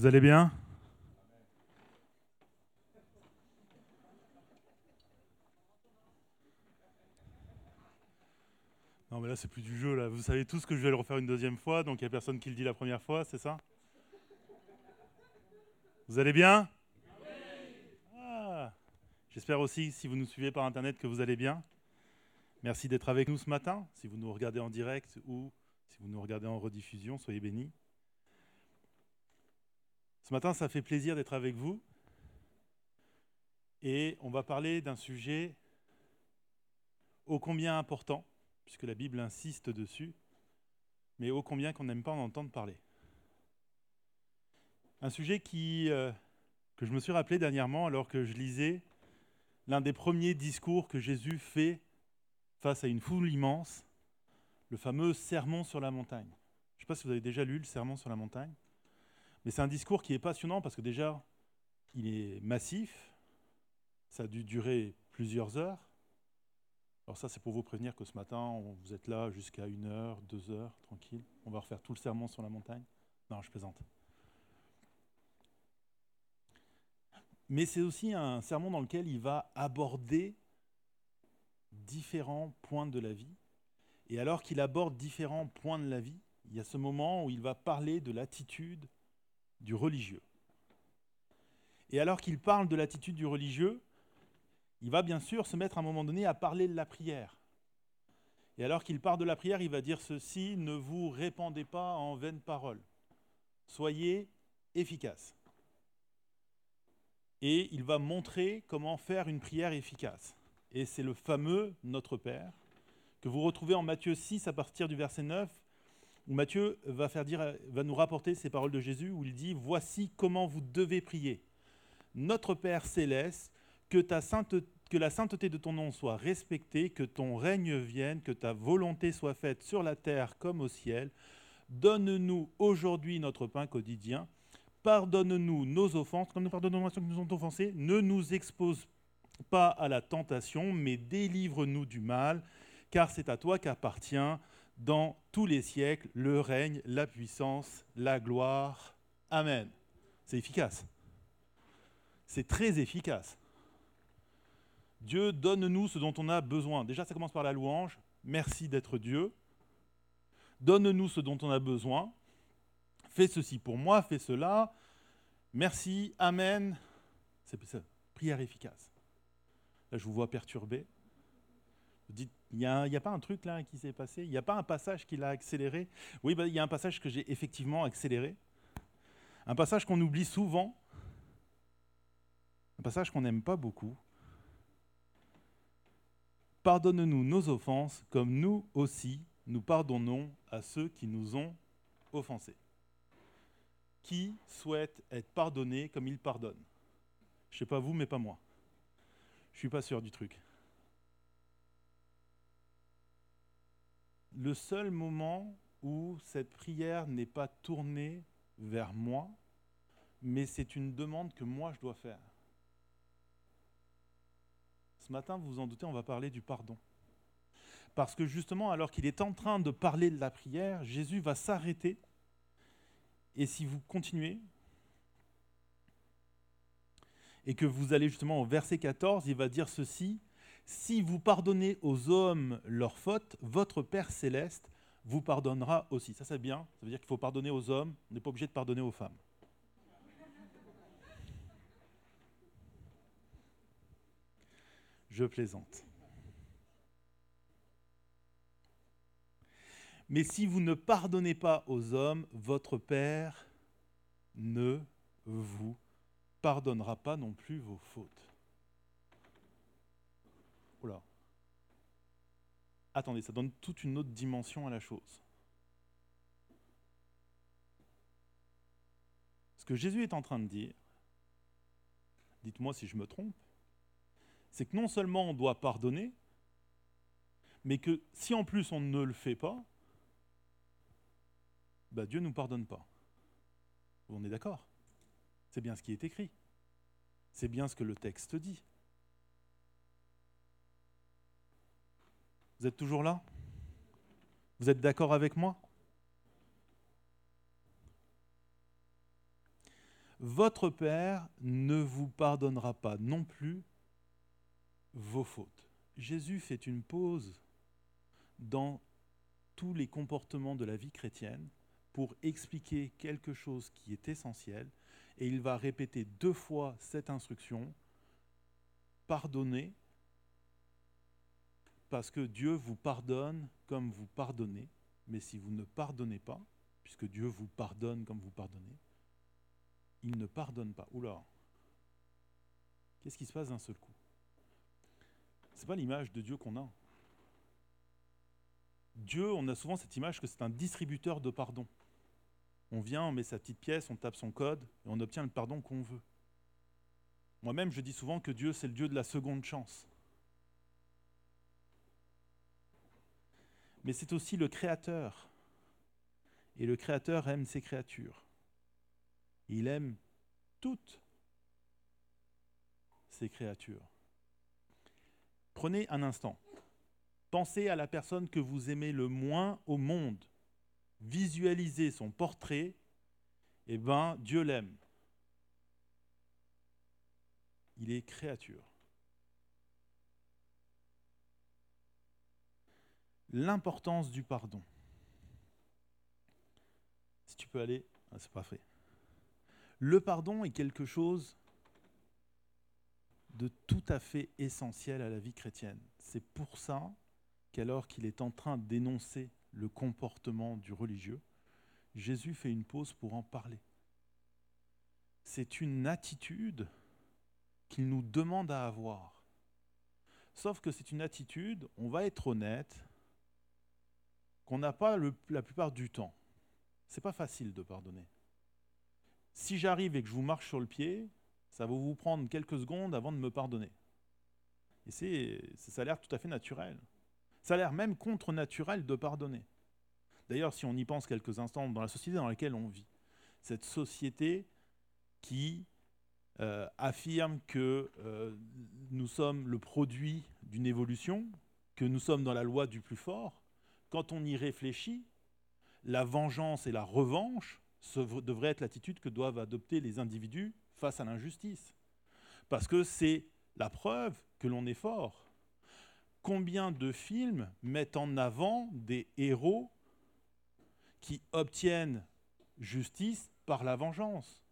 Vous allez bien? Non mais là c'est plus du jeu là. Vous savez tous que je vais le refaire une deuxième fois, donc il n'y a personne qui le dit la première fois, c'est ça? Vous allez bien? Ah. J'espère aussi, si vous nous suivez par internet, que vous allez bien. Merci d'être avec nous ce matin. Si vous nous regardez en direct ou si vous nous regardez en rediffusion, soyez bénis. Ce matin, ça fait plaisir d'être avec vous. Et on va parler d'un sujet ô combien important, puisque la Bible insiste dessus, mais ô combien qu'on n'aime pas en entendre parler. Un sujet euh, que je me suis rappelé dernièrement alors que je lisais l'un des premiers discours que Jésus fait face à une foule immense, le fameux Sermon sur la montagne. Je ne sais pas si vous avez déjà lu le Sermon sur la montagne. Mais c'est un discours qui est passionnant parce que déjà, il est massif, ça a dû durer plusieurs heures. Alors ça, c'est pour vous prévenir que ce matin, vous êtes là jusqu'à une heure, deux heures, tranquille. On va refaire tout le sermon sur la montagne. Non, je plaisante. Mais c'est aussi un sermon dans lequel il va aborder différents points de la vie. Et alors qu'il aborde différents points de la vie, il y a ce moment où il va parler de l'attitude du religieux. Et alors qu'il parle de l'attitude du religieux, il va bien sûr se mettre à un moment donné à parler de la prière. Et alors qu'il parle de la prière, il va dire ceci, ne vous répandez pas en vaines paroles. Soyez efficaces. Et il va montrer comment faire une prière efficace. Et c'est le fameux Notre Père que vous retrouvez en Matthieu 6 à partir du verset 9 où Matthieu va, nous rapporter ces paroles de Jésus, où il dit, Voici comment vous devez prier. Notre Père céleste, que, que la sainteté de ton nom soit respectée, que ton règne vienne, que ta volonté soit faite sur la terre comme au ciel. Donne-nous aujourd'hui notre pain quotidien. Pardonne-nous nos offenses, comme nous pardonnons à ceux qui nous ont offensés. Ne nous expose pas à la tentation, mais délivre-nous du mal, car c'est à toi qu'appartient dans tous les siècles le règne, la puissance, la gloire. Amen. C'est efficace. C'est très efficace. Dieu, donne-nous ce dont on a besoin. Déjà, ça commence par la louange. Merci d'être Dieu. Donne-nous ce dont on a besoin. Fais ceci pour moi, fais cela. Merci, Amen. C'est ça, prière efficace. Là, je vous vois perturbé. Vous dites, il n'y a, pas un truc là qui s'est passé? Il n'y a pas un passage qui l'a accéléré? Oui, bah, il y a un passage que j'ai effectivement accéléré. Un passage qu'on oublie souvent. Un passage qu'on n'aime pas beaucoup. Pardonne-nous nos offenses, comme nous aussi nous pardonnons à ceux qui nous ont offensés. Qui souhaite être pardonné comme il pardonne? Je ne sais pas vous, mais pas moi. Je ne suis pas sûr du truc. Le seul moment où cette prière n'est pas tournée vers moi, mais c'est une demande que moi je dois faire. Ce matin, vous vous en doutez, on va parler du pardon. Parce que justement, alors qu'il est en train de parler de la prière, Jésus va s'arrêter. Et si vous continuez, et que vous allez justement au verset 14, il va dire ceci, si vous pardonnez aux hommes leurs fautes, votre Père céleste vous pardonnera aussi. Ça c'est bien, ça veut dire qu'il faut pardonner aux hommes, on n'est pas obligé de pardonner aux femmes. Je plaisante. Mais si vous ne pardonnez pas aux hommes, votre Père ne vous pardonnera pas non plus vos fautes. Attendez, ça donne toute une autre dimension à la chose. Ce que Jésus est en train de dire, dites-moi si je me trompe, c'est que non seulement on doit pardonner, mais que si en plus on ne le fait pas, bah Dieu ne nous pardonne pas. On est d'accord? C'est bien ce qui est écrit. C'est bien ce que le texte dit. Vous êtes toujours là? Vous êtes d'accord avec moi? Votre Père ne vous pardonnera pas non plus vos fautes. Jésus fait une pause dans tous les comportements de la vie chrétienne pour expliquer quelque chose qui est essentiel et il va répéter deux fois cette instruction, pardonnez, parce que Dieu vous pardonne comme vous pardonnez, mais si vous ne pardonnez pas, puisque Dieu vous pardonne comme vous pardonnez, il ne pardonne pas. Oula, qu'est-ce qui se passe d'un seul coup? Ce n'est pas l'image de Dieu qu'on a. Dieu, on a souvent cette image que c'est un distributeur de pardon. On vient, on met sa petite pièce, on tape son code et on obtient le pardon qu'on veut. Moi-même, je dis souvent que Dieu, c'est le Dieu de la seconde chance. Mais c'est aussi le Créateur. Et le Créateur aime ses créatures. Il aime toutes ses créatures. Prenez un instant. Pensez à la personne que vous aimez le moins au monde visualiser son portrait, eh bien, Dieu l'aime. Il est créature. L'importance du pardon. Si tu peux aller, ah, c'est pas fait. Le pardon est quelque chose de tout à fait essentiel à la vie chrétienne. C'est pour ça qu'alors qu'il est en train d'énoncer le comportement du religieux, Jésus fait une pause pour en parler. C'est une attitude qu'il nous demande à avoir. Sauf que c'est une attitude, on va être honnête, qu'on n'a pas la plupart du temps. C'est pas facile de pardonner. Si j'arrive et que je vous marche sur le pied, ça va vous prendre quelques secondes avant de me pardonner. Et c'est, ça a l'air tout à fait naturel. Ça a l'air même contre-naturel de pardonner. D'ailleurs, si on y pense quelques instants dans la société dans laquelle on vit, cette société qui euh, affirme que euh, nous sommes le produit d'une évolution, que nous sommes dans la loi du plus fort, quand on y réfléchit, la vengeance et la revanche devraient être l'attitude que doivent adopter les individus face à l'injustice. Parce que c'est la preuve que l'on est fort combien de films mettent en avant des héros qui obtiennent justice par la vengeance?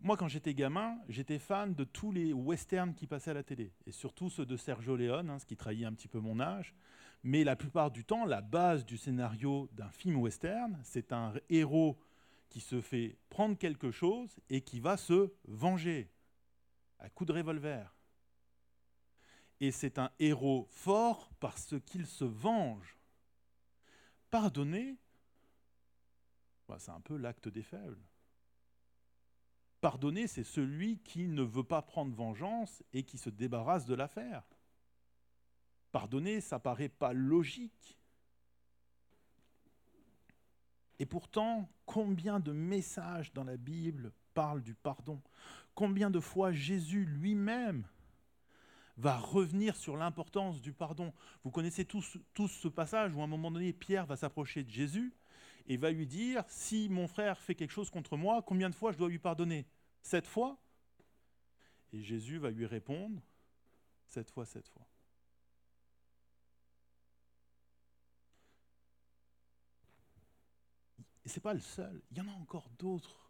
Moi, quand j'étais gamin, j'étais fan de tous les westerns qui passaient à la télé, et surtout ceux de Sergio Leone, hein, ce qui trahit un petit peu mon âge. Mais la plupart du temps, la base du scénario d'un film western, c'est un héros qui se fait prendre quelque chose et qui va se venger à coups de revolver et c'est un héros fort parce qu'il se venge. Pardonner, bah, c'est un peu l'acte des faibles. Pardonner, c'est celui qui ne veut pas prendre vengeance et qui se débarrasse de l'affaire. Pardonner, ça paraît pas logique. Et pourtant, combien de messages dans la Bible parlent du pardon? Combien de fois Jésus lui-même va revenir sur l'importance du pardon? Vous connaissez tous, ce passage où à un moment donné, Pierre va s'approcher de Jésus et va lui dire, si mon frère fait quelque chose contre moi, combien de fois je dois lui pardonner? Sept fois? Et Jésus va lui répondre, sept fois, sept fois. Et ce n'est pas le seul, il y en a encore d'autres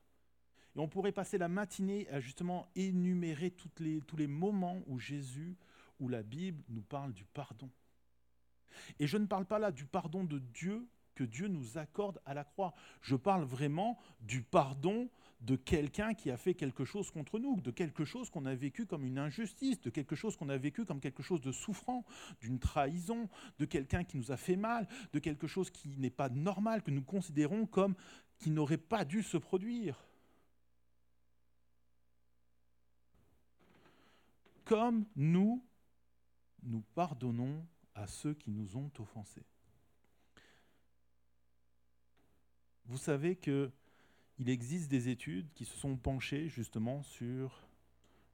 et on pourrait passer la matinée à justement énumérer tous les moments où Jésus, où la Bible nous parle du pardon. Et je ne parle pas là du pardon de Dieu que Dieu nous accorde à la croix. Je parle vraiment du pardon de quelqu'un qui a fait quelque chose contre nous, de quelque chose qu'on a vécu comme une injustice, de quelque chose qu'on a vécu comme quelque chose de souffrant, d'une trahison, de quelqu'un qui nous a fait mal, de quelque chose qui n'est pas normal, que nous considérons comme qui n'aurait pas dû se produire. comme nous, nous pardonnons à ceux qui nous ont offensés. Vous savez qu'il existe des études qui se sont penchées justement sur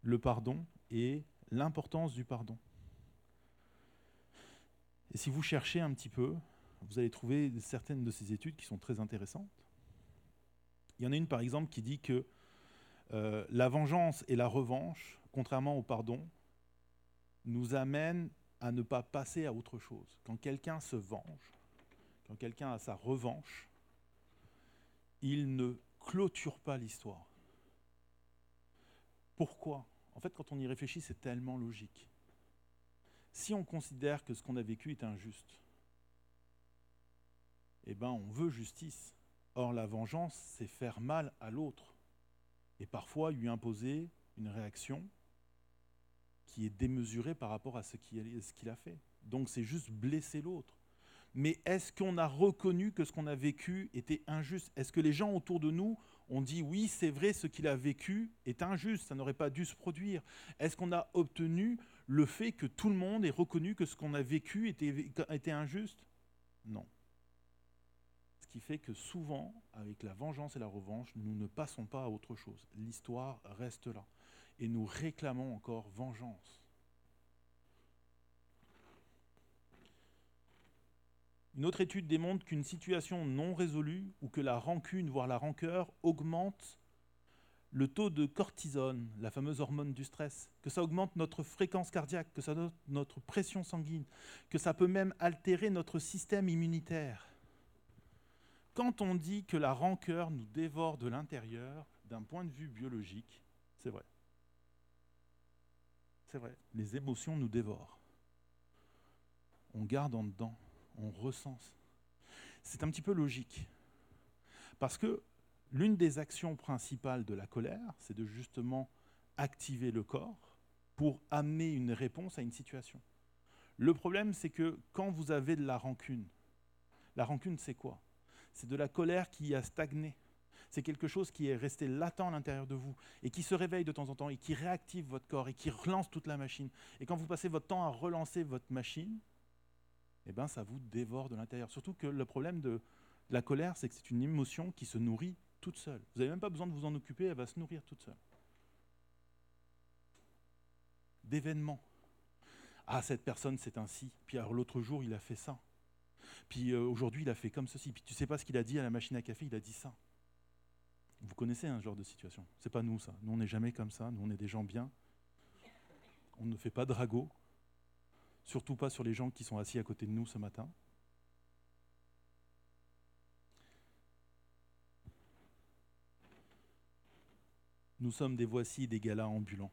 le pardon et l'importance du pardon. Et si vous cherchez un petit peu, vous allez trouver certaines de ces études qui sont très intéressantes. Il y en a une par exemple qui dit que euh, la vengeance et la revanche, contrairement au pardon, nous amènent à ne pas passer à autre chose. Quand quelqu'un se venge, quand quelqu'un a sa revanche, il ne clôture pas l'histoire. Pourquoi? En fait, quand on y réfléchit, c'est tellement logique. Si on considère que ce qu'on a vécu est injuste, eh ben on veut justice. Or, la vengeance, c'est faire mal à l'autre. Et parfois lui imposer une réaction qui est démesurée par rapport à ce qu'il a fait. Donc c'est juste blesser l'autre. Mais est-ce qu'on a reconnu que ce qu'on a vécu était injuste? Est-ce que les gens autour de nous ont dit oui, c'est vrai, ce qu'il a vécu est injuste, ça n'aurait pas dû se produire? Est-ce qu'on a obtenu le fait que tout le monde ait reconnu que ce qu'on a vécu était, était injuste? Non qui fait que souvent, avec la vengeance et la revanche, nous ne passons pas à autre chose. L'histoire reste là. Et nous réclamons encore vengeance. Une autre étude démontre qu'une situation non résolue ou que la rancune, voire la rancœur, augmente le taux de cortisone, la fameuse hormone du stress, que ça augmente notre fréquence cardiaque, que ça augmente notre pression sanguine, que ça peut même altérer notre système immunitaire quand on dit que la rancœur nous dévore de l'intérieur, d'un point de vue biologique, c'est vrai. C'est vrai, les émotions nous dévorent. On garde en dedans, on recense. C'est un petit peu logique. Parce que l'une des actions principales de la colère, c'est de justement activer le corps pour amener une réponse à une situation. Le problème, c'est que quand vous avez de la rancune, la rancune, c'est quoi? C'est de la colère qui a stagné. C'est quelque chose qui est resté latent à l'intérieur de vous et qui se réveille de temps en temps et qui réactive votre corps et qui relance toute la machine. Et quand vous passez votre temps à relancer votre machine, eh ben, ça vous dévore de l'intérieur. Surtout que le problème de la colère, c'est que c'est une émotion qui se nourrit toute seule. Vous n'avez même pas besoin de vous en occuper, elle va se nourrir toute seule. D'événements. Ah, cette personne, c'est ainsi. Puis l'autre jour, il a fait ça. Puis euh, aujourd'hui, il a fait comme ceci. Puis tu sais pas ce qu'il a dit à la machine à café, il a dit ça. Vous connaissez un genre de situation. C'est pas nous ça. Nous on n'est jamais comme ça. Nous on est des gens bien. On ne fait pas de ragot. Surtout pas sur les gens qui sont assis à côté de nous ce matin. Nous sommes des voici des galas ambulants.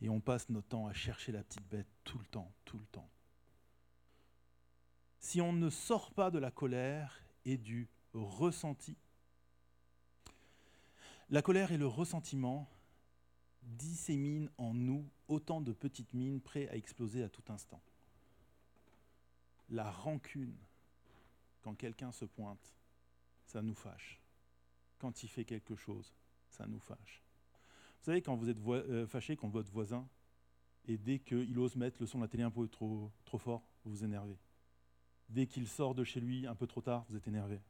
Et on passe notre temps à chercher la petite bête tout le temps, tout le temps, si on ne sort pas de la colère et du ressenti, la colère et le ressentiment disséminent en nous autant de petites mines prêtes à exploser à tout instant. La rancune, quand quelqu'un se pointe, ça nous fâche. Quand il fait quelque chose, ça nous fâche. Vous savez, quand vous êtes euh, fâché contre votre voisin, et dès qu'il ose mettre le son de la télé un peu trop, trop fort, vous vous énervez. Dès qu'il sort de chez lui un peu trop tard, vous êtes énervé.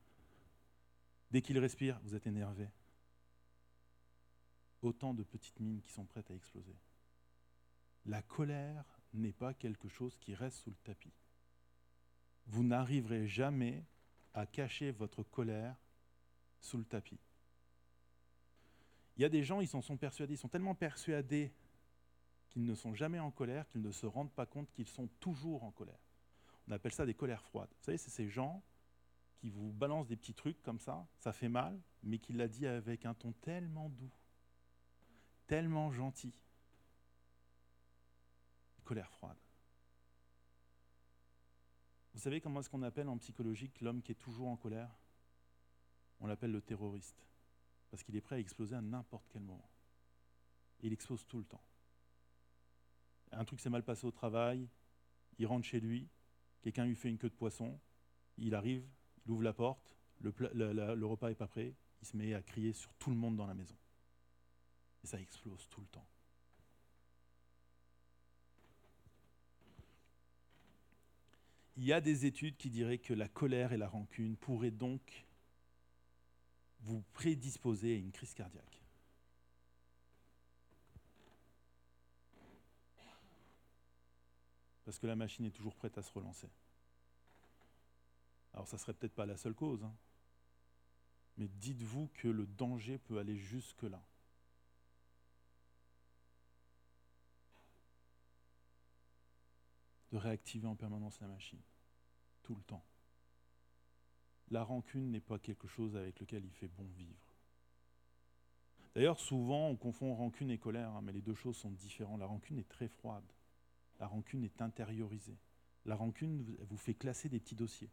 Dès qu'il respire, vous êtes énervé. Autant de petites mines qui sont prêtes à exploser. La colère n'est pas quelque chose qui reste sous le tapis. Vous n'arriverez jamais à cacher votre colère sous le tapis. Il y a des gens, ils en sont persuadés, ils sont tellement persuadés qu'ils ne sont jamais en colère qu'ils ne se rendent pas compte qu'ils sont toujours en colère. On appelle ça des colères froides. Vous savez, c'est ces gens qui vous balancent des petits trucs comme ça, ça fait mal, mais qui l'a dit avec un ton tellement doux, tellement gentil. Colère froide. Vous savez comment est-ce qu'on appelle en psychologique l'homme qui est toujours en colère? On l'appelle le terroriste, parce qu'il est prêt à exploser à n'importe quel moment. Il explose tout le temps. Un truc s'est mal passé au travail, il rentre chez lui, quelqu'un lui fait une queue de poisson, il arrive, il ouvre la porte, le repas n'est pas prêt, il se met à crier sur tout le monde dans la maison. Et ça explose tout le temps. Il y a des études qui diraient que la colère et la rancune pourraient donc vous prédisposer à une crise cardiaque. parce que la machine est toujours prête à se relancer. Alors ça serait peut-être pas la seule cause, hein. Mais dites-vous que le danger peut aller jusque-là. De réactiver en permanence la machine, tout le temps. La rancune n'est pas quelque chose avec lequel il fait bon vivre. D'ailleurs, souvent, on confond rancune et colère, hein, mais les deux choses sont différentes. La rancune est très froide. La rancune est intériorisée. La rancune vous fait classer des petits dossiers.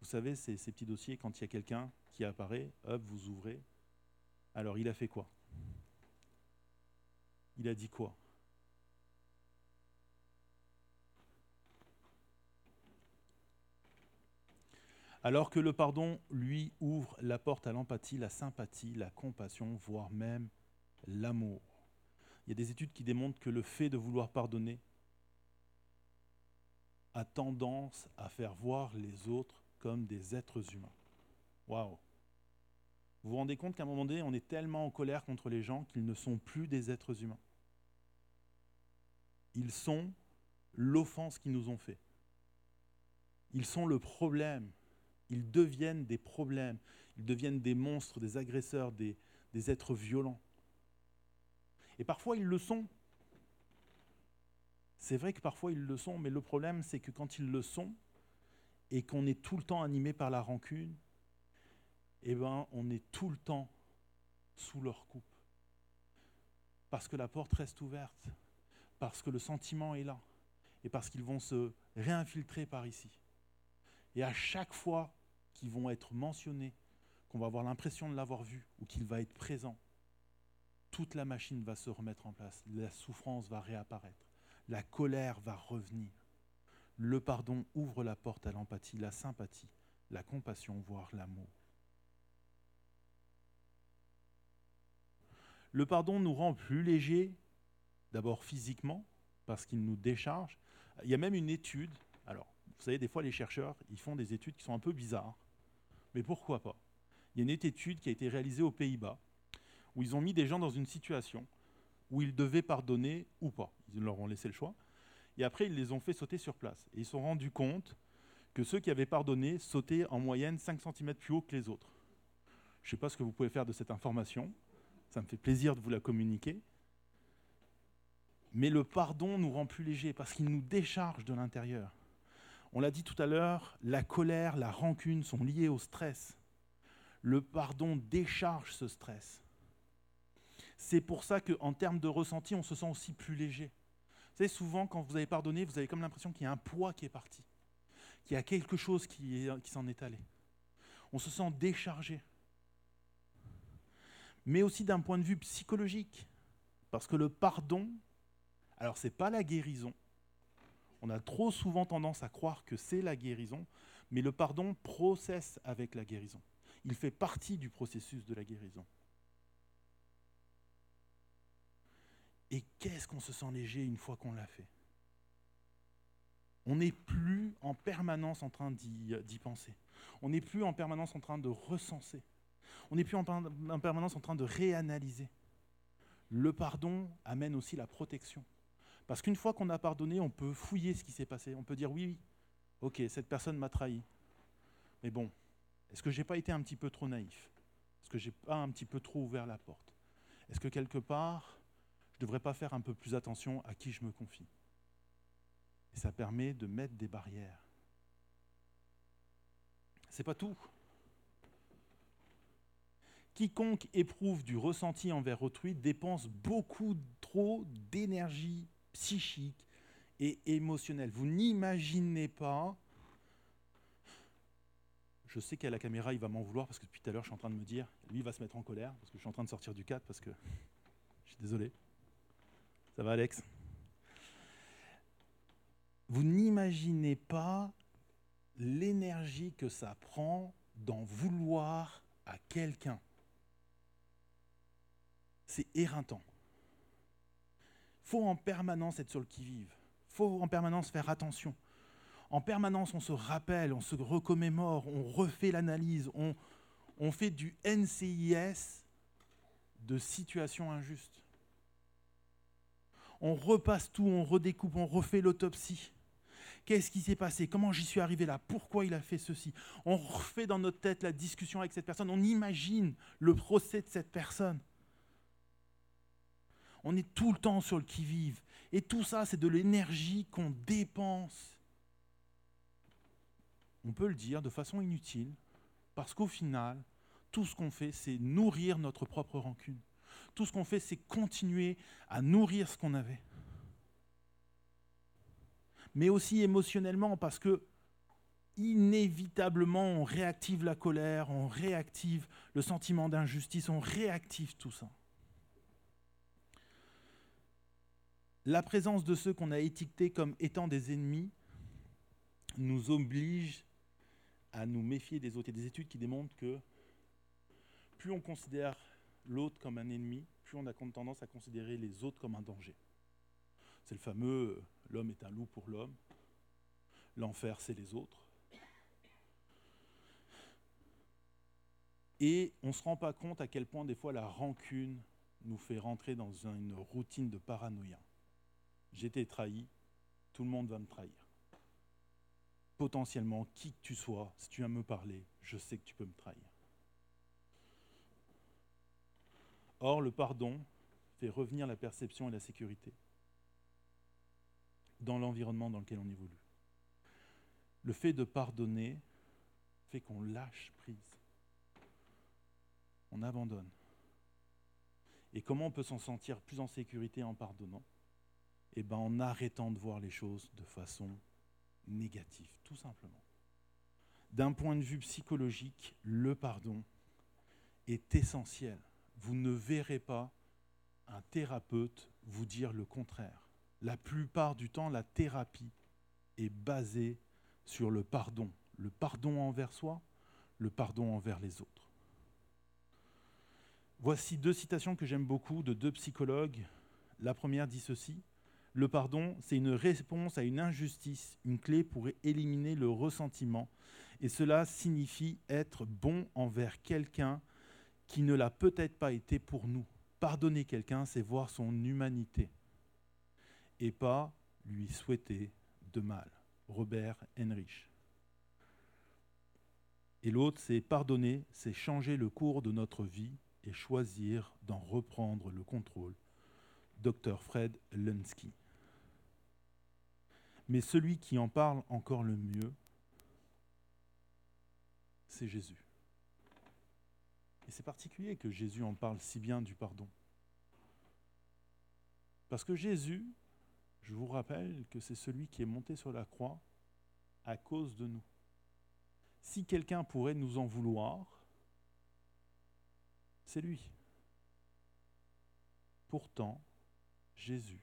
Vous savez, ces, ces petits dossiers, quand il y a quelqu'un qui apparaît, hop, vous ouvrez. Alors, il a fait quoi? Il a dit quoi? Alors que le pardon, lui, ouvre la porte à l'empathie, la sympathie, la compassion, voire même l'amour. Il y a des études qui démontrent que le fait de vouloir pardonner a tendance à faire voir les autres comme des êtres humains. Waouh Vous vous rendez compte qu'à un moment donné, on est tellement en colère contre les gens qu'ils ne sont plus des êtres humains. Ils sont l'offense qu'ils nous ont fait. Ils sont le problème. Ils deviennent des problèmes. Ils deviennent des monstres, des agresseurs, des, êtres violents. Et parfois, ils le sont. C'est vrai que parfois ils le sont, mais le problème c'est que quand ils le sont et qu'on est tout le temps animé par la rancune, eh ben, on est tout le temps sous leur coupe. Parce que la porte reste ouverte, parce que le sentiment est là, et parce qu'ils vont se réinfiltrer par ici. Et à chaque fois qu'ils vont être mentionnés, qu'on va avoir l'impression de l'avoir vu ou qu'il va être présent, toute la machine va se remettre en place, la souffrance va réapparaître la colère va revenir. Le pardon ouvre la porte à l'empathie, la sympathie, la compassion, voire l'amour. Le pardon nous rend plus légers, d'abord physiquement, parce qu'il nous décharge. Il y a même une étude, alors vous savez, des fois les chercheurs, ils font des études qui sont un peu bizarres, mais pourquoi pas? Il y a une étude qui a été réalisée aux Pays-Bas, où ils ont mis des gens dans une situation où ils devaient pardonner ou pas. Ils leur ont laissé le choix. Et après, ils les ont fait sauter sur place. Et ils se sont rendus compte que ceux qui avaient pardonné sautaient en moyenne 5 cm plus haut que les autres. Je ne sais pas ce que vous pouvez faire de cette information. Ça me fait plaisir de vous la communiquer. Mais le pardon nous rend plus légers parce qu'il nous décharge de l'intérieur. On l'a dit tout à l'heure, la colère, la rancune sont liées au stress. Le pardon décharge ce stress. C'est pour ça qu'en termes de ressenti, on se sent aussi plus léger. Vous savez, souvent, quand vous avez pardonné, vous avez comme l'impression qu'il y a un poids qui est parti, qu'il y a quelque chose qui, s'en est allé. On se sent déchargé. Mais aussi d'un point de vue psychologique. Parce que le pardon, alors ce n'est pas la guérison. On a trop souvent tendance à croire que c'est la guérison, mais le pardon processe avec la guérison. Il fait partie du processus de la guérison. Et qu'est-ce qu'on se sent léger une fois qu'on l'a fait? On n'est plus en permanence en train d'y penser. On n'est plus en permanence en train de recenser. On n'est plus en, en permanence en train de réanalyser. Le pardon amène aussi la protection. Parce qu'une fois qu'on a pardonné, on peut fouiller ce qui s'est passé. On peut dire oui, oui, ok, cette personne m'a trahi. Mais bon, est-ce que je n'ai pas été un petit peu trop naïf? Est-ce que je n'ai pas un petit peu trop ouvert la porte? Est-ce que quelque part, je devrais pas faire un peu plus attention à qui je me confie? Et ça permet de mettre des barrières. C'est pas tout. Quiconque éprouve du ressenti envers autrui dépense beaucoup trop d'énergie psychique et émotionnelle. Vous n'imaginez pas. Je sais qu'à la caméra, il va m'en vouloir parce que depuis tout à l'heure, je suis en train de me dire, lui, il va se mettre en colère parce que je suis en train de sortir du cadre parce que je suis désolé. Ça va, Alex? Vous n'imaginez pas l'énergie que ça prend d'en vouloir à quelqu'un. C'est éreintant. Faut en permanence être sur le qui-vive. faut en permanence faire attention. En permanence, on se rappelle, on se recommémore, on refait l'analyse, on, fait du NCIS de situations injustes on repasse tout, on redécoupe, on refait l'autopsie. Qu'est-ce qui s'est passé? Comment j'y suis arrivé là? Pourquoi il a fait ceci? On refait dans notre tête la discussion avec cette personne. On imagine le procès de cette personne. On est tout le temps sur le qui-vive. Et tout ça, c'est de l'énergie qu'on dépense. On peut le dire de façon inutile, parce qu'au final, tout ce qu'on fait, c'est nourrir notre propre rancune. Tout ce qu'on fait, c'est continuer à nourrir ce qu'on avait. Mais aussi émotionnellement, parce que inévitablement, on réactive la colère, on réactive le sentiment d'injustice, on réactive tout ça. La présence de ceux qu'on a étiquetés comme étant des ennemis nous oblige à nous méfier des autres. Il y a des études qui démontrent que plus on considère l'autre comme un ennemi, plus on a tendance à considérer les autres comme un danger. C'est le fameux euh, l'homme est un loup pour l'homme, l'enfer c'est les autres. Et on ne se rend pas compte à quel point des fois la rancune nous fait rentrer dans une routine de paranoïa j'ai été trahi, tout le monde va me trahir. Potentiellement, qui que tu sois, si tu viens me parler, je sais que tu peux me trahir. Or, le pardon fait revenir la perception et la sécurité dans l'environnement dans lequel on évolue. Le fait de pardonner fait qu'on lâche prise. On abandonne. Et comment on peut s'en sentir plus en sécurité en pardonnant? Eh ben, en arrêtant de voir les choses de façon négative, tout simplement. D'un point de vue psychologique, le pardon est essentiel. Vous ne verrez pas un thérapeute vous dire le contraire. La plupart du temps, la thérapie est basée sur le pardon. Le pardon envers soi, le pardon envers les autres. Voici deux citations que j'aime beaucoup de deux psychologues. La première dit ceci le pardon, c'est une réponse à une injustice, une clé pour éliminer le ressentiment. Et cela signifie être bon envers quelqu'un qui ne l'a peut-être pas été pour nous. Pardonner quelqu'un, c'est voir son humanité et pas lui souhaiter de mal. Robert Henrich. Et l'autre, c'est pardonner, c'est changer le cours de notre vie et choisir d'en reprendre le contrôle. Dr Fred Lunsky mais celui qui en parle encore le mieux, c'est Jésus. Et c'est particulier que Jésus en parle si bien du pardon. Parce que Jésus, je vous rappelle que c'est celui qui est monté sur la croix à cause de nous. Si quelqu'un pourrait nous en vouloir, c'est lui. Pourtant, Jésus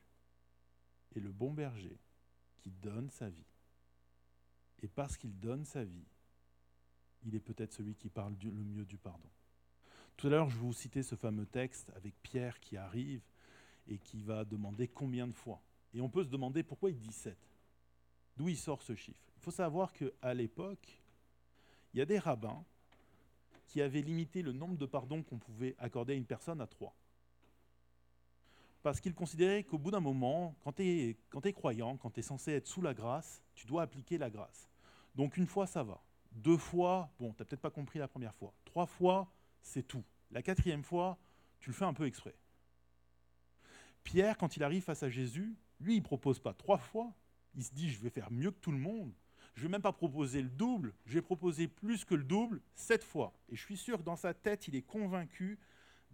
est le bon berger qui donne sa vie. Et parce qu'il donne sa vie, il est peut-être celui qui parle le mieux du pardon. Tout à l'heure, je vous citais ce fameux texte avec Pierre qui arrive et qui va demander combien de fois. Et on peut se demander pourquoi il dit 7. D'où il sort ce chiffre Il faut savoir qu'à l'époque, il y a des rabbins qui avaient limité le nombre de pardons qu'on pouvait accorder à une personne à trois parce qu'il considérait qu'au bout d'un moment, quand tu es, croyant, quand tu es censé être sous la grâce, tu dois appliquer la grâce. Donc une fois, ça va. Deux fois, bon, tu n'as peut-être pas compris la première fois. Trois fois, c'est tout. La quatrième fois, tu le fais un peu exprès. Pierre, quand il arrive face à Jésus, lui, il propose pas trois fois. Il se dit, je vais faire mieux que tout le monde. Je vais même pas proposer le double, je vais proposer plus que le double, sept fois. Et je suis sûr que dans sa tête, il est convaincu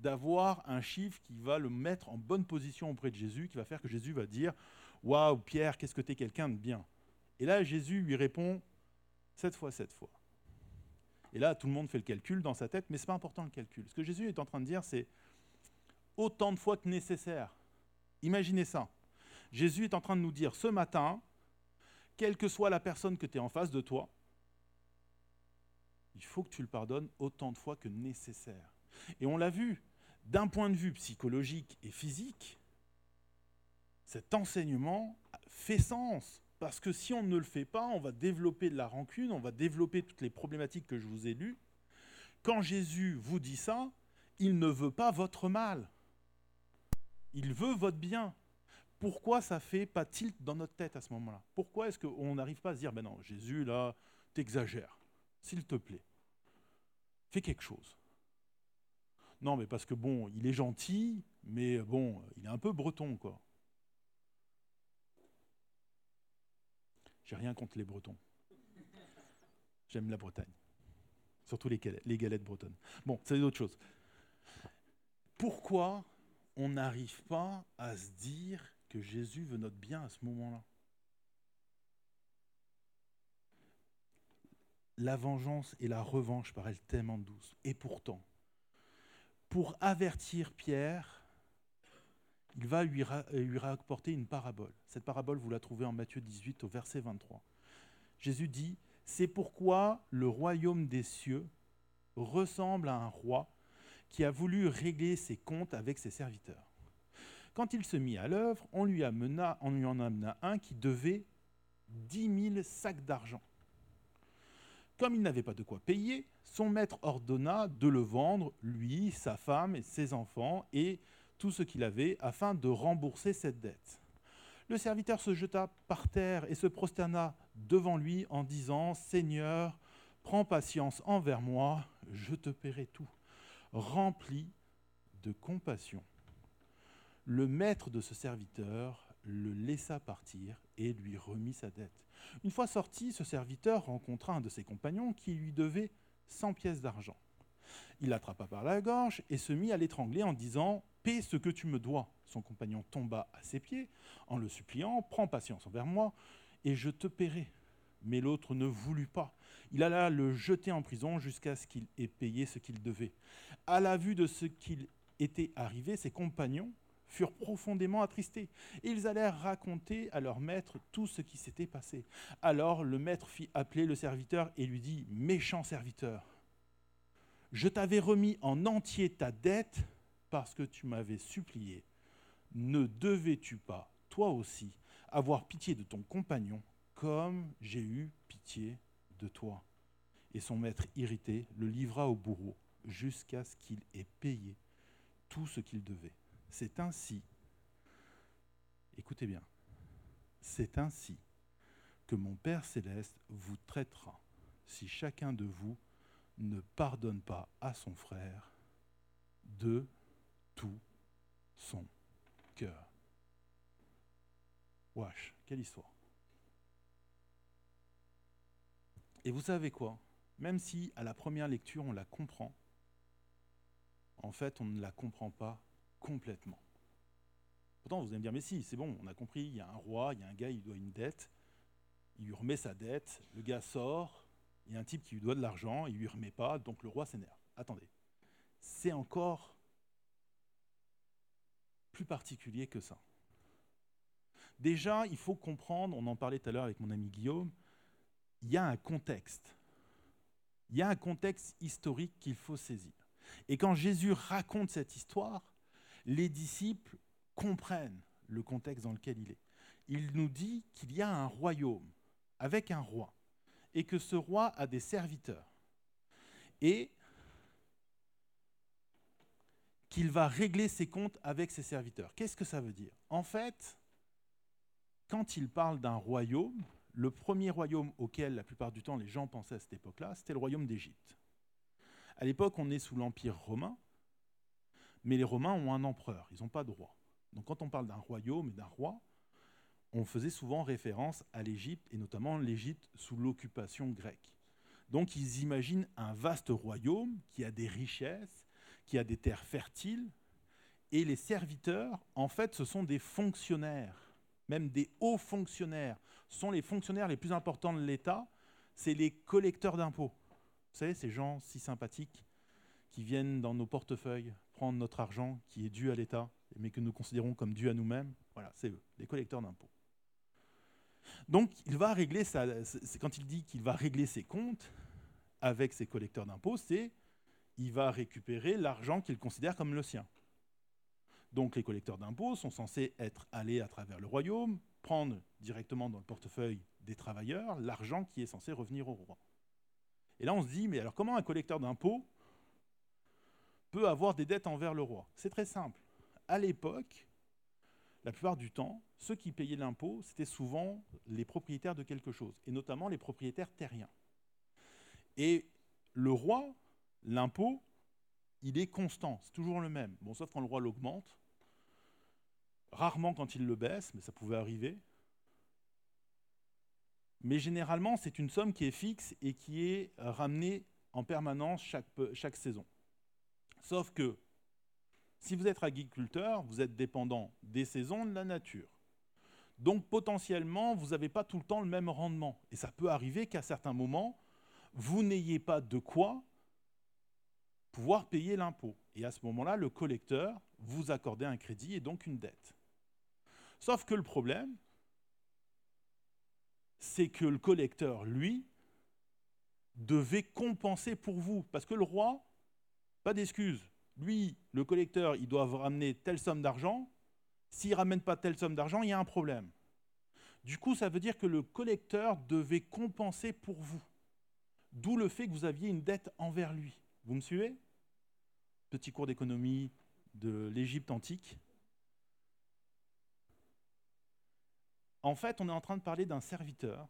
d'avoir un chiffre qui va le mettre en bonne position auprès de Jésus, qui va faire que Jésus va dire Waouh, Pierre, qu'est-ce que tu es quelqu'un de bien? Et là, Jésus lui répond Sept fois, sept fois. Et là, tout le monde fait le calcul dans sa tête, mais ce n'est pas important le calcul. Ce que Jésus est en train de dire, c'est autant de fois que nécessaire. Imaginez ça. Jésus est en train de nous dire ce matin, quelle que soit la personne que tu es en face de toi, il faut que tu le pardonnes autant de fois que nécessaire. Et on l'a vu, d'un point de vue psychologique et physique, cet enseignement fait sens. Parce que si on ne le fait pas, on va développer de la rancune, on va développer toutes les problématiques que je vous ai lues. Quand Jésus vous dit ça, il ne veut pas votre mal. Il veut votre bien. Pourquoi ça fait pas tilt dans notre tête à ce moment-là? Pourquoi est-ce qu'on n'arrive pas à se dire, ben non, Jésus, là, t'exagères, s'il te plaît, fais quelque chose. Non, mais parce que bon, il est gentil, mais bon, il est un peu breton, quoi. J'ai rien contre les Bretons. J'aime la Bretagne. Surtout les galettes, bretonnes. Bon, c'est autre chose. Pourquoi on n'arrive pas à se dire que Jésus veut notre bien à ce moment-là? La vengeance et la revanche paraissent tellement douces. Et pourtant, pour avertir Pierre, il va lui, lui rapporter une parabole. Cette parabole, vous la trouvez en Matthieu 18 au verset 23. Jésus dit, C'est pourquoi le royaume des cieux ressemble à un roi qui a voulu régler ses comptes avec ses serviteurs. Quand il se mit à l'œuvre, on, on lui en amena un qui devait dix mille sacs d'argent. Comme il n'avait pas de quoi payer, son maître ordonna de le vendre, lui, sa femme et ses enfants, et tout ce qu'il avait, afin de rembourser cette dette. Le serviteur se jeta par terre et se prosterna devant lui en disant, Seigneur, prends patience envers moi, je te paierai tout rempli de compassion. Le maître de ce serviteur le laissa partir et lui remit sa dette. Une fois sorti, ce serviteur rencontra un de ses compagnons qui lui devait 100 pièces d'argent. Il l'attrapa par la gorge et se mit à l'étrangler en disant Paie ce que tu me dois. Son compagnon tomba à ses pieds en le suppliant Prends patience envers moi et je te paierai. Mais l'autre ne voulut pas. Il alla le jeter en prison jusqu'à ce qu'il ait payé ce qu'il devait. À la vue de ce qu'il était arrivé, ses compagnons furent profondément attristés. Et ils allèrent raconter à leur maître tout ce qui s'était passé. Alors le maître fit appeler le serviteur et lui dit, Méchant serviteur, je t'avais remis en entier ta dette parce que tu m'avais supplié. Ne devais-tu pas, toi aussi, avoir pitié de ton compagnon comme j'ai eu pitié de toi. Et son maître irrité le livra au bourreau jusqu'à ce qu'il ait payé tout ce qu'il devait. C'est ainsi, écoutez bien, c'est ainsi que mon Père céleste vous traitera si chacun de vous ne pardonne pas à son frère de tout son cœur. Wesh, quelle histoire. Et vous savez quoi? Même si à la première lecture on la comprend, en fait on ne la comprend pas complètement. Pourtant vous allez me dire, mais si, c'est bon, on a compris, il y a un roi, il y a un gars, il doit une dette, il lui remet sa dette, le gars sort, il y a un type qui lui doit de l'argent, il lui remet pas, donc le roi s'énerve. Attendez, c'est encore plus particulier que ça. Déjà, il faut comprendre, on en parlait tout à l'heure avec mon ami Guillaume, il y a un contexte. Il y a un contexte historique qu'il faut saisir. Et quand Jésus raconte cette histoire, les disciples comprennent le contexte dans lequel il est. Il nous dit qu'il y a un royaume avec un roi et que ce roi a des serviteurs et qu'il va régler ses comptes avec ses serviteurs. Qu'est-ce que ça veut dire? En fait, quand il parle d'un royaume, le premier royaume auquel la plupart du temps les gens pensaient à cette époque-là, c'était le royaume d'Égypte. À l'époque, on est sous l'Empire romain, mais les Romains ont un empereur, ils n'ont pas de roi. Donc quand on parle d'un royaume et d'un roi, on faisait souvent référence à l'Égypte, et notamment l'Égypte sous l'occupation grecque. Donc ils imaginent un vaste royaume qui a des richesses, qui a des terres fertiles, et les serviteurs, en fait, ce sont des fonctionnaires même des hauts fonctionnaires, sont les fonctionnaires les plus importants de l'État, c'est les collecteurs d'impôts. Vous savez, ces gens si sympathiques qui viennent dans nos portefeuilles notre argent qui est dû à l'État, mais que nous considérons comme dû à nous-mêmes, voilà, c'est eux, les collecteurs d'impôts. Donc, il va régler ça. Quand il dit qu'il va régler ses comptes avec ses collecteurs d'impôts, c'est il va récupérer l'argent qu'il considère comme le sien. Donc les collecteurs d'impôts sont censés être allés à travers le royaume, prendre directement dans le portefeuille des travailleurs l'argent qui est censé revenir au roi. Et là on se dit, mais alors comment un collecteur d'impôts peut avoir des dettes envers le roi C'est très simple. À l'époque, la plupart du temps, ceux qui payaient l'impôt, c'était souvent les propriétaires de quelque chose, et notamment les propriétaires terriens. Et le roi, l'impôt, il est constant, c'est toujours le même. Bon, sauf quand le roi l'augmente, rarement quand il le baisse, mais ça pouvait arriver. Mais généralement, c'est une somme qui est fixe et qui est ramenée en permanence chaque, chaque saison. Sauf que si vous êtes agriculteur, vous êtes dépendant des saisons, de la nature. Donc potentiellement, vous n'avez pas tout le temps le même rendement. Et ça peut arriver qu'à certains moments, vous n'ayez pas de quoi pouvoir payer l'impôt. Et à ce moment-là, le collecteur vous accorde un crédit et donc une dette. Sauf que le problème, c'est que le collecteur, lui, devait compenser pour vous. Parce que le roi, pas d'excuse. Lui, le collecteur, il doit ramener telle somme d'argent. S'il ne ramène pas telle somme d'argent, il y a un problème. Du coup, ça veut dire que le collecteur devait compenser pour vous. D'où le fait que vous aviez une dette envers lui. Vous me suivez? Petit cours d'économie de l'Égypte antique. En fait, on est en train de parler d'un serviteur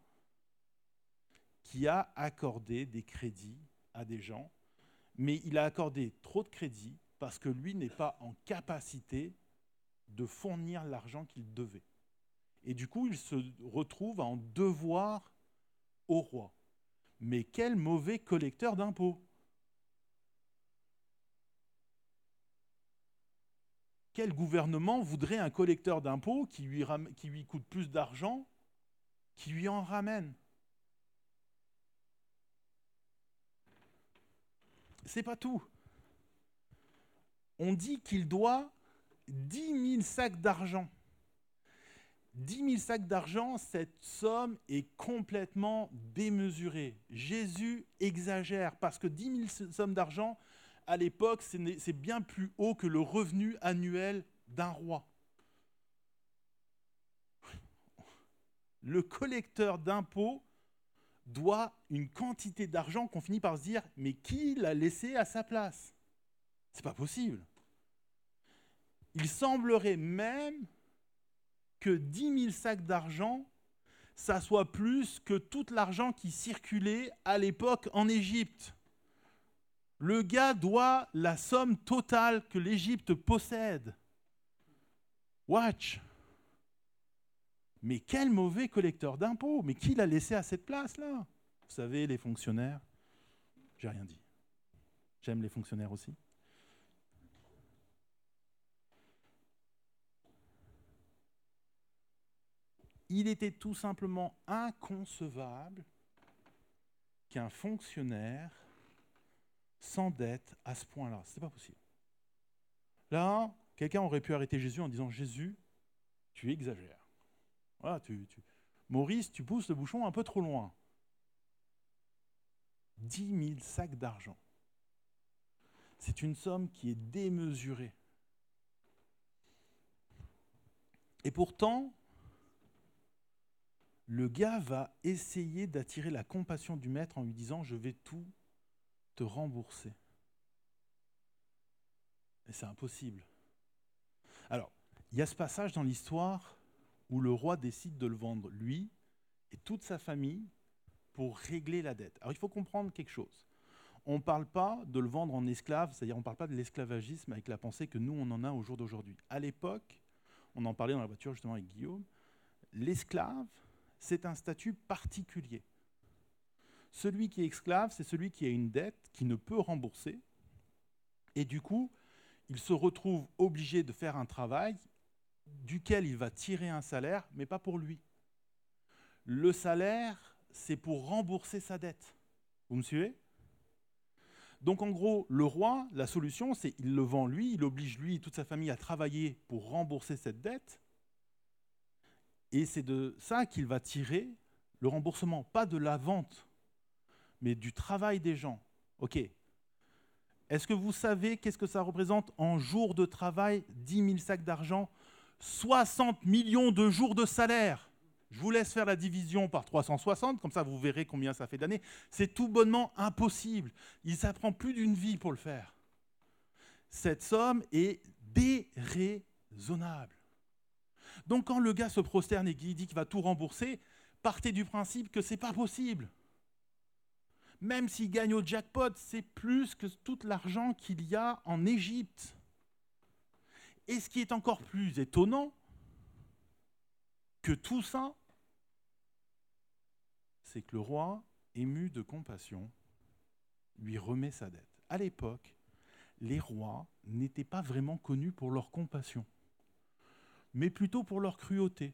qui a accordé des crédits à des gens, mais il a accordé trop de crédits parce que lui n'est pas en capacité de fournir l'argent qu'il devait. Et du coup, il se retrouve en devoir au roi. Mais quel mauvais collecteur d'impôts Quel gouvernement voudrait un collecteur d'impôts qui lui, qui lui coûte plus d'argent, qui lui en ramène? C'est pas tout. On dit qu'il doit 10 000 sacs d'argent. 10 000 sacs d'argent, cette somme est complètement démesurée. Jésus exagère parce que 10 000 sommes d'argent, à l'époque, c'est bien plus haut que le revenu annuel d'un roi. Le collecteur d'impôts doit une quantité d'argent qu'on finit par se dire mais qui l'a laissé à sa place? C'est pas possible. Il semblerait même que 10 000 sacs d'argent, ça soit plus que tout l'argent qui circulait à l'époque en Égypte. Le gars doit la somme totale que l'Égypte possède. Watch. Mais quel mauvais collecteur d'impôts. Mais qui l'a laissé à cette place-là? Vous savez, les fonctionnaires. J'ai rien dit. J'aime les fonctionnaires aussi. Il était tout simplement inconcevable qu'un fonctionnaire s'endette à ce point-là. Ce n'est pas possible. Là, quelqu'un aurait pu arrêter Jésus en disant Jésus, tu exagères. Maurice, tu pousses le bouchon un peu trop loin. 10 000 sacs d'argent. C'est une somme qui est démesurée. Et pourtant, le gars va essayer d'attirer la compassion du maître en lui disant Je vais tout te rembourser. Et c'est impossible. Alors, il y a ce passage dans l'histoire où le roi décide de le vendre, lui et toute sa famille, pour régler la dette. Alors il faut comprendre quelque chose. On ne parle pas de le vendre en esclave, c'est-à-dire on ne parle pas de l'esclavagisme avec la pensée que nous, on en a au jour d'aujourd'hui. À l'époque, on en parlait dans la voiture justement avec Guillaume, l'esclave, c'est un statut particulier. Celui qui est esclave, c'est celui qui a une dette qui ne peut rembourser. Et du coup, il se retrouve obligé de faire un travail duquel il va tirer un salaire, mais pas pour lui. Le salaire, c'est pour rembourser sa dette. Vous me suivez? Donc en gros, le roi, la solution, c'est il le vend lui, il oblige lui et toute sa famille à travailler pour rembourser cette dette. Et c'est de ça qu'il va tirer le remboursement, pas de la vente mais du travail des gens. OK. Est-ce que vous savez qu'est-ce que ça représente? En jours de travail 10 000 sacs d'argent 60 millions de jours de salaire. Je vous laisse faire la division par 360, comme ça vous verrez combien ça fait d'années. C'est tout bonnement impossible. Il s'apprend plus d'une vie pour le faire. Cette somme est déraisonnable. Donc quand le gars se prosterne et dit qu'il va tout rembourser, partez du principe que c'est pas possible. Même s'il gagne au jackpot, c'est plus que tout l'argent qu'il y a en Égypte. Et ce qui est encore plus étonnant que tout ça, c'est que le roi, ému de compassion, lui remet sa dette. À l'époque, les rois n'étaient pas vraiment connus pour leur compassion, mais plutôt pour leur cruauté.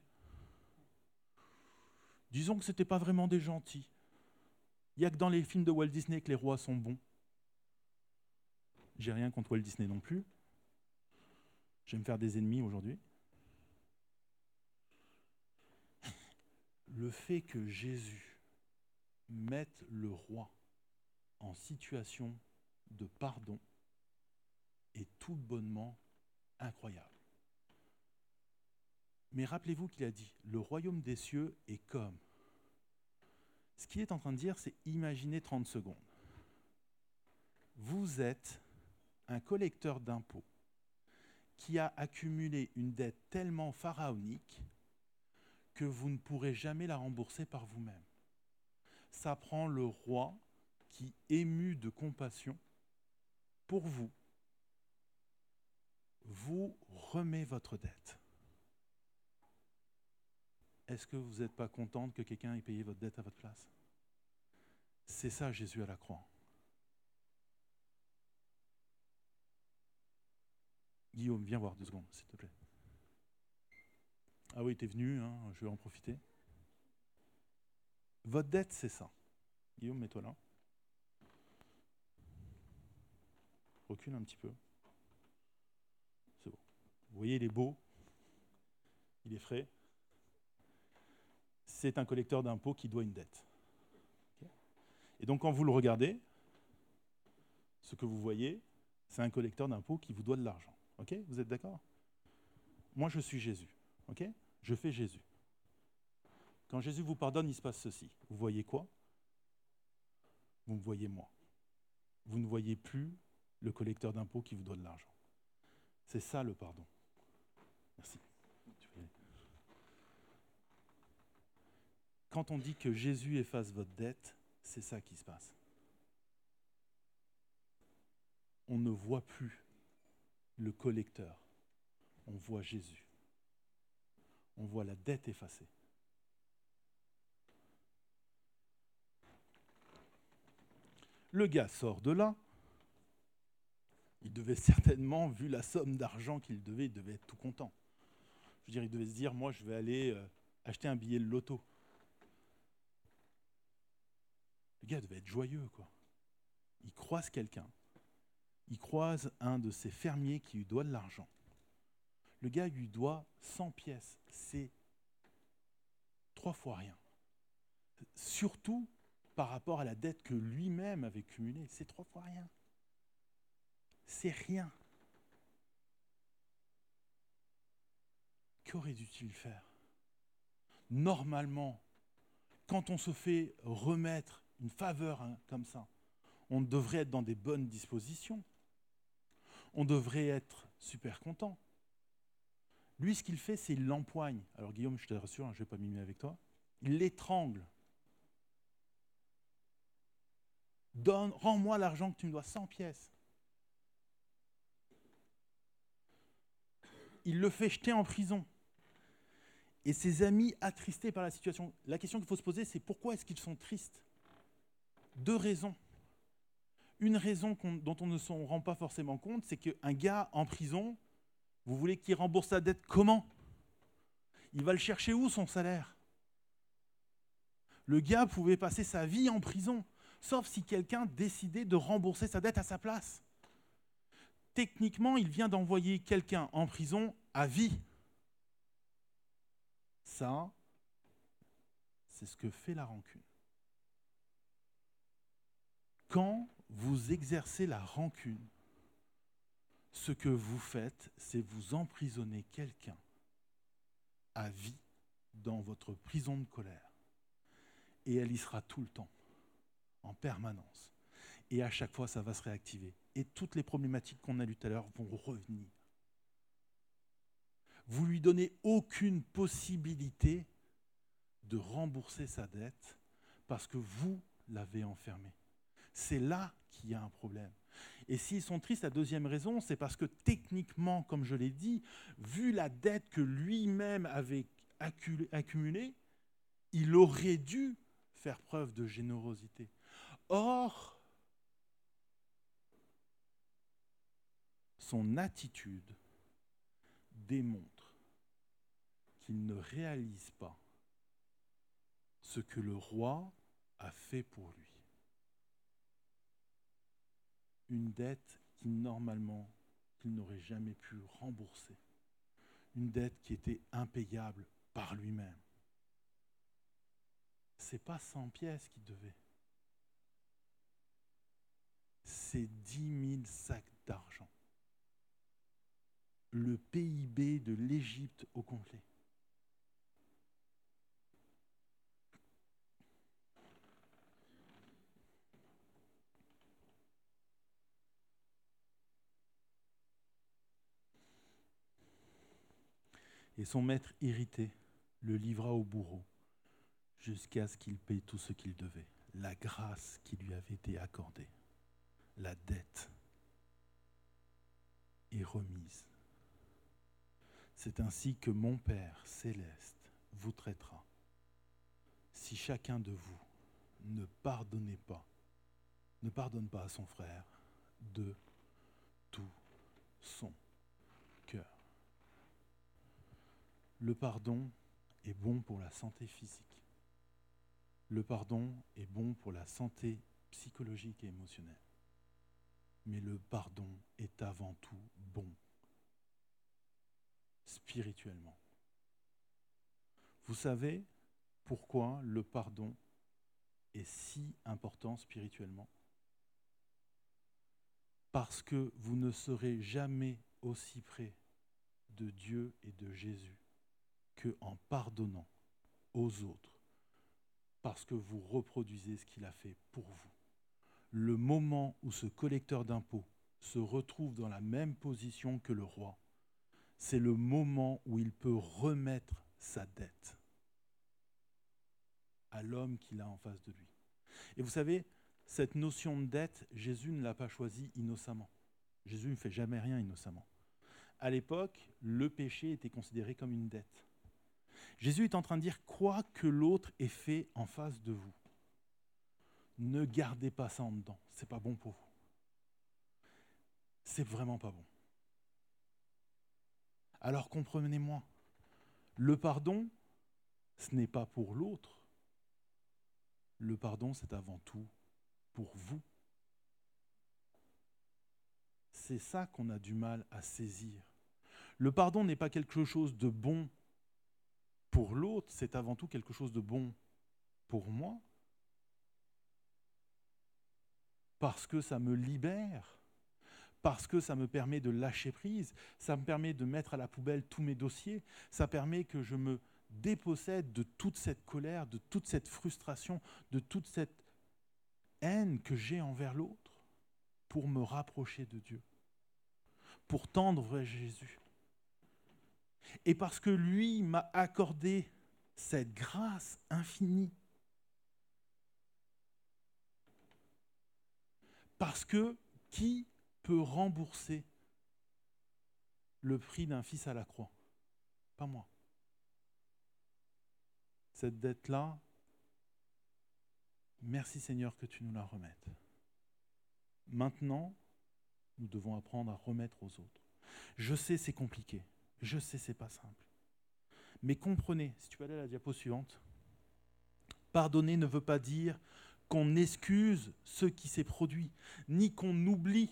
Disons que ce n'étaient pas vraiment des gentils. Il n'y a que dans les films de Walt Disney que les rois sont bons. J'ai rien contre Walt Disney non plus. J'aime faire des ennemis aujourd'hui. Le fait que Jésus mette le roi en situation de pardon est tout bonnement incroyable. Mais rappelez-vous qu'il a dit, le royaume des cieux est comme. Ce qu'il est en train de dire, c'est imaginez 30 secondes. Vous êtes un collecteur d'impôts qui a accumulé une dette tellement pharaonique que vous ne pourrez jamais la rembourser par vous-même. Ça prend le roi qui, ému de compassion pour vous, vous remet votre dette. Est-ce que vous n'êtes pas contente que quelqu'un ait payé votre dette à votre place? C'est ça Jésus à la croix. Guillaume, viens voir deux secondes, s'il te plaît. Ah oui, tu es venu, hein, je vais en profiter. Votre dette, c'est ça. Guillaume, mets-toi là. Recule un petit peu. C'est bon. Vous voyez, il est beau. Il est frais. C'est un collecteur d'impôts qui doit une dette. Et donc, quand vous le regardez, ce que vous voyez, c'est un collecteur d'impôts qui vous doit de l'argent. Ok Vous êtes d'accord? Moi, je suis Jésus. Ok? Je fais Jésus. Quand Jésus vous pardonne, il se passe ceci. Vous voyez quoi? Vous me voyez moi. Vous ne voyez plus le collecteur d'impôts qui vous doit de l'argent. C'est ça le pardon. Merci. Quand on dit que Jésus efface votre dette, c'est ça qui se passe. On ne voit plus le collecteur, on voit Jésus. On voit la dette effacée. Le gars sort de là. Il devait certainement, vu la somme d'argent qu'il devait, il devait être tout content. Je veux dire, il devait se dire, moi, je vais aller euh, acheter un billet de loto. Le gars devait être joyeux, quoi. Il croise quelqu'un il croise un de ses fermiers qui lui doit de l'argent. Le gars lui doit 100 pièces. C'est trois fois rien. Surtout par rapport à la dette que lui-même avait cumulée. C'est trois fois rien. C'est rien. Qu'aurait dû-il faire? Normalement, quand on se fait remettre une faveur hein, comme ça, on devrait être dans des bonnes dispositions on devrait être super content. Lui, ce qu'il fait, c'est il l'empoigne. Alors Guillaume, je te rassure, hein, je ne vais pas mimer avec toi. Il l'étrangle. Donne, rends-moi l'argent que tu me dois, 100 pièces. Il le fait jeter en prison. Et ses amis attristés par la situation. La question qu'il faut se poser, c'est pourquoi est-ce qu'ils sont tristes? Deux raisons. Une raison dont on ne se rend pas forcément compte, c'est qu'un gars en prison, vous voulez qu'il rembourse sa dette comment? Il va le chercher où son salaire? Le gars pouvait passer sa vie en prison, sauf si quelqu'un décidait de rembourser sa dette à sa place. Techniquement, il vient d'envoyer quelqu'un en prison à vie. Ça, c'est ce que fait la rancune. Quand vous exercez la rancune, ce que vous faites, c'est vous emprisonner quelqu'un à vie dans votre prison de colère. Et elle y sera tout le temps, en permanence. Et à chaque fois, ça va se réactiver. Et toutes les problématiques qu'on a lues tout à l'heure vont revenir. vous lui donnez aucune possibilité de rembourser sa dette parce que vous l'avez enfermé. C'est là qu'il y a un problème. Et s'ils sont tristes, la deuxième raison, c'est parce que techniquement, comme je l'ai dit, vu la dette que lui-même avait accumulée, il aurait dû faire preuve de générosité. Or, son attitude démontre qu'il ne réalise pas ce que le roi a fait pour lui. Une dette qui normalement qu'il n'aurait jamais pu rembourser. Une dette qui était impayable par lui-même. C'est pas 100 pièces qu'il devait. C'est 10 000 sacs d'argent. Le PIB de l'Égypte au complet. Et son maître irrité le livra au bourreau jusqu'à ce qu'il paye tout ce qu'il devait, la grâce qui lui avait été accordée, la dette est remise. C'est ainsi que mon Père céleste vous traitera si chacun de vous ne pardonnez pas, ne pardonne pas à son frère de tout son Le pardon est bon pour la santé physique. Le pardon est bon pour la santé psychologique et émotionnelle. Mais le pardon est avant tout bon spirituellement. Vous savez pourquoi le pardon est si important spirituellement? Parce que vous ne serez jamais aussi près de Dieu et de Jésus que en pardonnant aux autres, parce que vous reproduisez ce qu'il a fait pour vous. Le moment où ce collecteur d'impôts se retrouve dans la même position que le roi, c'est le moment où il peut remettre sa dette à l'homme qu'il a en face de lui. Et vous savez, cette notion de dette, Jésus ne l'a pas choisie innocemment. Jésus ne fait jamais rien innocemment. À l'époque, le péché était considéré comme une dette. Jésus est en train de dire quoi que l'autre ait fait en face de vous. Ne gardez pas ça en dedans, c'est pas bon pour vous. C'est vraiment pas bon. Alors comprenez-moi, le pardon, ce n'est pas pour l'autre. Le pardon, c'est avant tout pour vous. C'est ça qu'on a du mal à saisir. Le pardon n'est pas quelque chose de bon pour l'autre, c'est avant tout quelque chose de bon pour moi, parce que ça me libère, parce que ça me permet de lâcher prise, ça me permet de mettre à la poubelle tous mes dossiers, ça permet que je me dépossède de toute cette colère, de toute cette frustration, de toute cette haine que j'ai envers l'autre, pour me rapprocher de Dieu, pour tendre vers Jésus et parce que lui m'a accordé cette grâce infinie. Parce que qui peut rembourser le prix d'un fils à la croix? Pas moi. Cette dette-là, merci Seigneur que tu nous la remettes. Maintenant, nous devons apprendre à remettre aux autres. Je sais, c'est compliqué. Je sais, c'est pas simple. Mais comprenez, si tu peux aller à la diapo suivante, pardonner ne veut pas dire qu'on excuse ce qui s'est produit, ni qu'on oublie.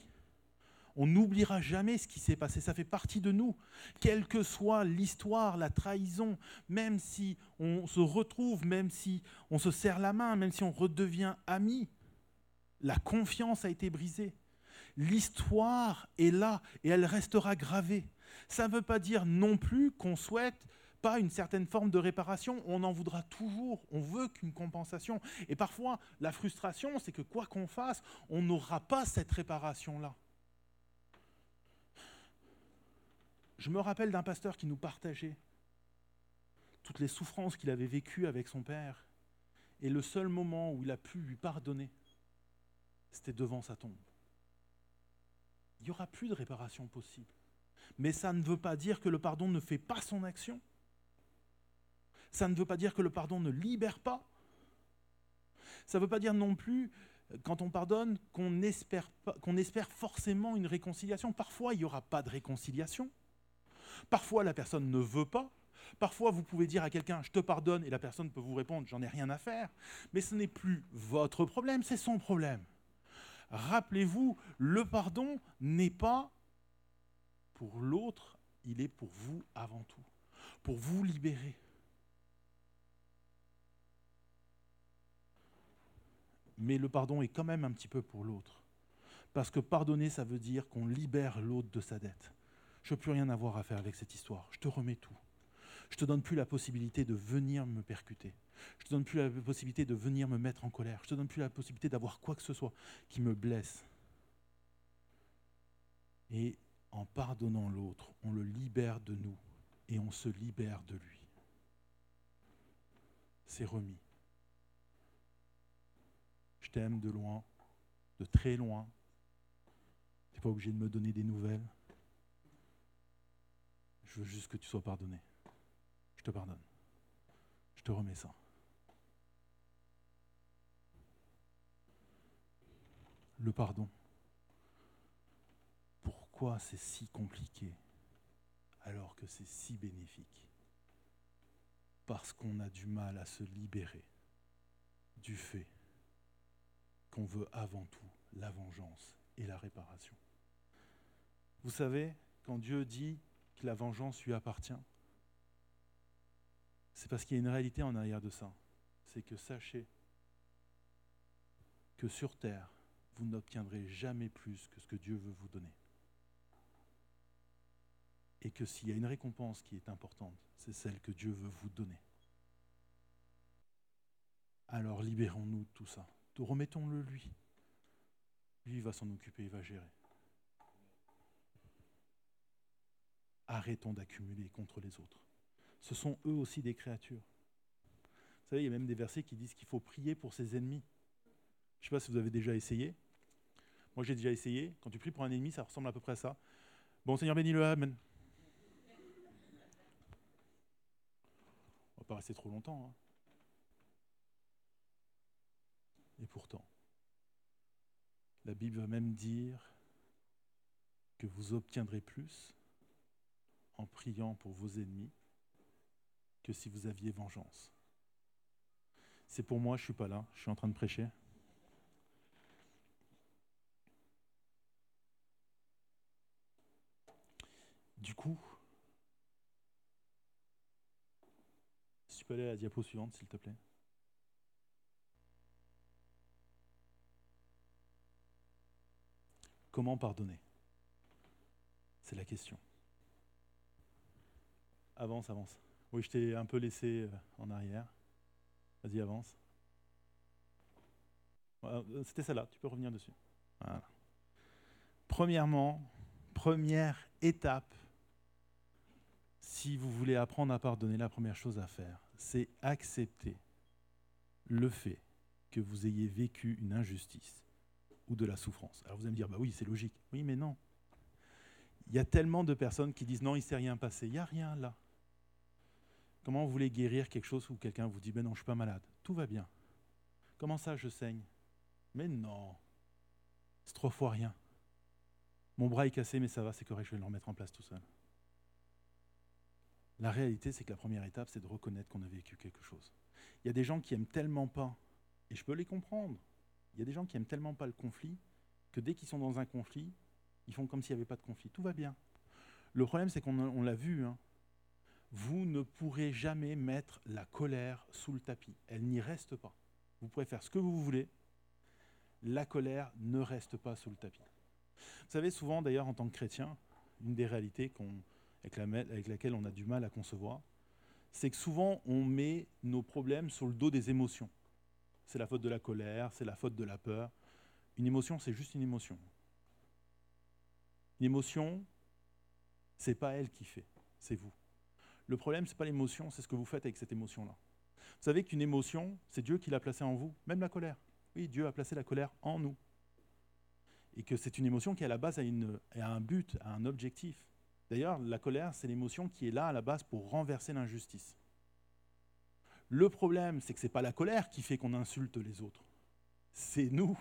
On n'oubliera jamais ce qui s'est passé, ça fait partie de nous. Quelle que soit l'histoire, la trahison, même si on se retrouve, même si on se serre la main, même si on redevient amis, la confiance a été brisée. L'histoire est là et elle restera gravée. Ça ne veut pas dire non plus qu'on souhaite pas une certaine forme de réparation, on en voudra toujours, on veut qu'une compensation. Et parfois, la frustration, c'est que quoi qu'on fasse, on n'aura pas cette réparation-là. Je me rappelle d'un pasteur qui nous partageait toutes les souffrances qu'il avait vécues avec son père. Et le seul moment où il a pu lui pardonner, c'était devant sa tombe. Il n'y aura plus de réparation possible. Mais ça ne veut pas dire que le pardon ne fait pas son action. Ça ne veut pas dire que le pardon ne libère pas. Ça ne veut pas dire non plus, quand on pardonne, qu'on espère, qu'on espère forcément une réconciliation. Parfois, il n'y aura pas de réconciliation. Parfois, la personne ne veut pas. Parfois, vous pouvez dire à quelqu'un je te pardonne et la personne peut vous répondre j'en ai rien à faire. Mais ce n'est plus votre problème, c'est son problème. Rappelez-vous, le pardon n'est pas pour l'autre, il est pour vous avant tout, pour vous libérer. Mais le pardon est quand même un petit peu pour l'autre. Parce que pardonner, ça veut dire qu'on libère l'autre de sa dette. Je n'ai plus rien avoir à faire avec cette histoire. Je te remets tout. Je te donne plus la possibilité de venir me percuter. Je te donne plus la possibilité de venir me mettre en colère. Je te donne plus la possibilité d'avoir quoi que ce soit qui me blesse. Et en pardonnant l'autre, on le libère de nous et on se libère de lui. C'est remis. Je t'aime de loin, de très loin. Tu n'es pas obligé de me donner des nouvelles. Je veux juste que tu sois pardonné. Je te pardonne. Je te remets ça. Le pardon. Pourquoi c'est si compliqué alors que c'est si bénéfique? Parce qu'on a du mal à se libérer du fait qu'on veut avant tout la vengeance et la réparation. Vous savez, quand Dieu dit que la vengeance lui appartient, c'est parce qu'il y a une réalité en arrière de ça. C'est que sachez que sur terre, vous n'obtiendrez jamais plus que ce que Dieu veut vous donner. Et que s'il y a une récompense qui est importante, c'est celle que Dieu veut vous donner. Alors libérons-nous de tout ça. Remettons-le lui. Lui va s'en occuper, il va gérer. Arrêtons d'accumuler contre les autres. Ce sont eux aussi des créatures. Vous savez, il y a même des versets qui disent qu'il faut prier pour ses ennemis. Je ne sais pas si vous avez déjà essayé. Moi, j'ai déjà essayé. Quand tu pries pour un ennemi, ça ressemble à peu près à ça. Bon, Seigneur, bénis-le, Amen. On ne pas rester trop longtemps. Hein. Et pourtant, la Bible va même dire que vous obtiendrez plus en priant pour vos ennemis que si vous aviez vengeance. C'est pour moi, je ne suis pas là, je suis en train de prêcher. Du coup, si tu peux aller à la diapo suivante, s'il te plaît. Comment pardonner? C'est la question. Avance, avance. Oui, je t'ai un peu laissé euh, en arrière. Vas-y, avance. Euh, c'était celle-là, tu peux revenir dessus. Premièrement, première étape, si vous voulez apprendre à pardonner, la première chose à faire, c'est accepter le fait que vous ayez vécu une injustice ou de la souffrance. Alors vous allez me dire, bah oui, c'est logique. Oui, mais non. Il y a tellement de personnes qui disent, non, il ne s'est rien passé. Il n'y a rien là. Comment vous voulez guérir quelque chose où quelqu'un vous dit, ben non, je ne suis pas malade. Tout va bien. Comment ça, je saigne? Mais non. C'est trois fois rien. Mon bras est cassé, mais ça va, c'est correct, je vais le remettre en place tout seul. La réalité, c'est que la première étape, c'est de reconnaître qu'on a vécu quelque chose. Il y a des gens qui aiment tellement pas, et je peux les comprendre, il y a des gens qui aiment tellement pas le conflit que dès qu'ils sont dans un conflit, ils font comme s'il n'y avait pas de conflit. Tout va bien. Le problème, c'est qu'on l'a vu. Hein. Vous ne pourrez jamais mettre la colère sous le tapis. Elle n'y reste pas. Vous pourrez faire ce que vous voulez. La colère ne reste pas sous le tapis. Vous savez, souvent, d'ailleurs, en tant que chrétien, une des réalités avec, laquelle on a du mal à concevoir, c'est que souvent, on met nos problèmes sur le dos des émotions c'est la faute de la colère, c'est la faute de la peur. Une émotion, c'est juste une émotion. Une émotion, C'est pas elle qui fait, c'est vous. Le problème, c'est pas l'émotion, c'est ce que vous faites avec cette émotion-là. Vous savez qu'une émotion, c'est Dieu qui l'a placée en vous, même la colère. Oui, Dieu a placé la colère en nous. Et que c'est une émotion qui, à la base, a, une, a un but, a un objectif. D'ailleurs, la colère, c'est l'émotion qui est là, à la base, pour renverser l'injustice. Le problème, c'est que ce n'est pas la colère qui fait qu'on insulte les autres. C'est nous.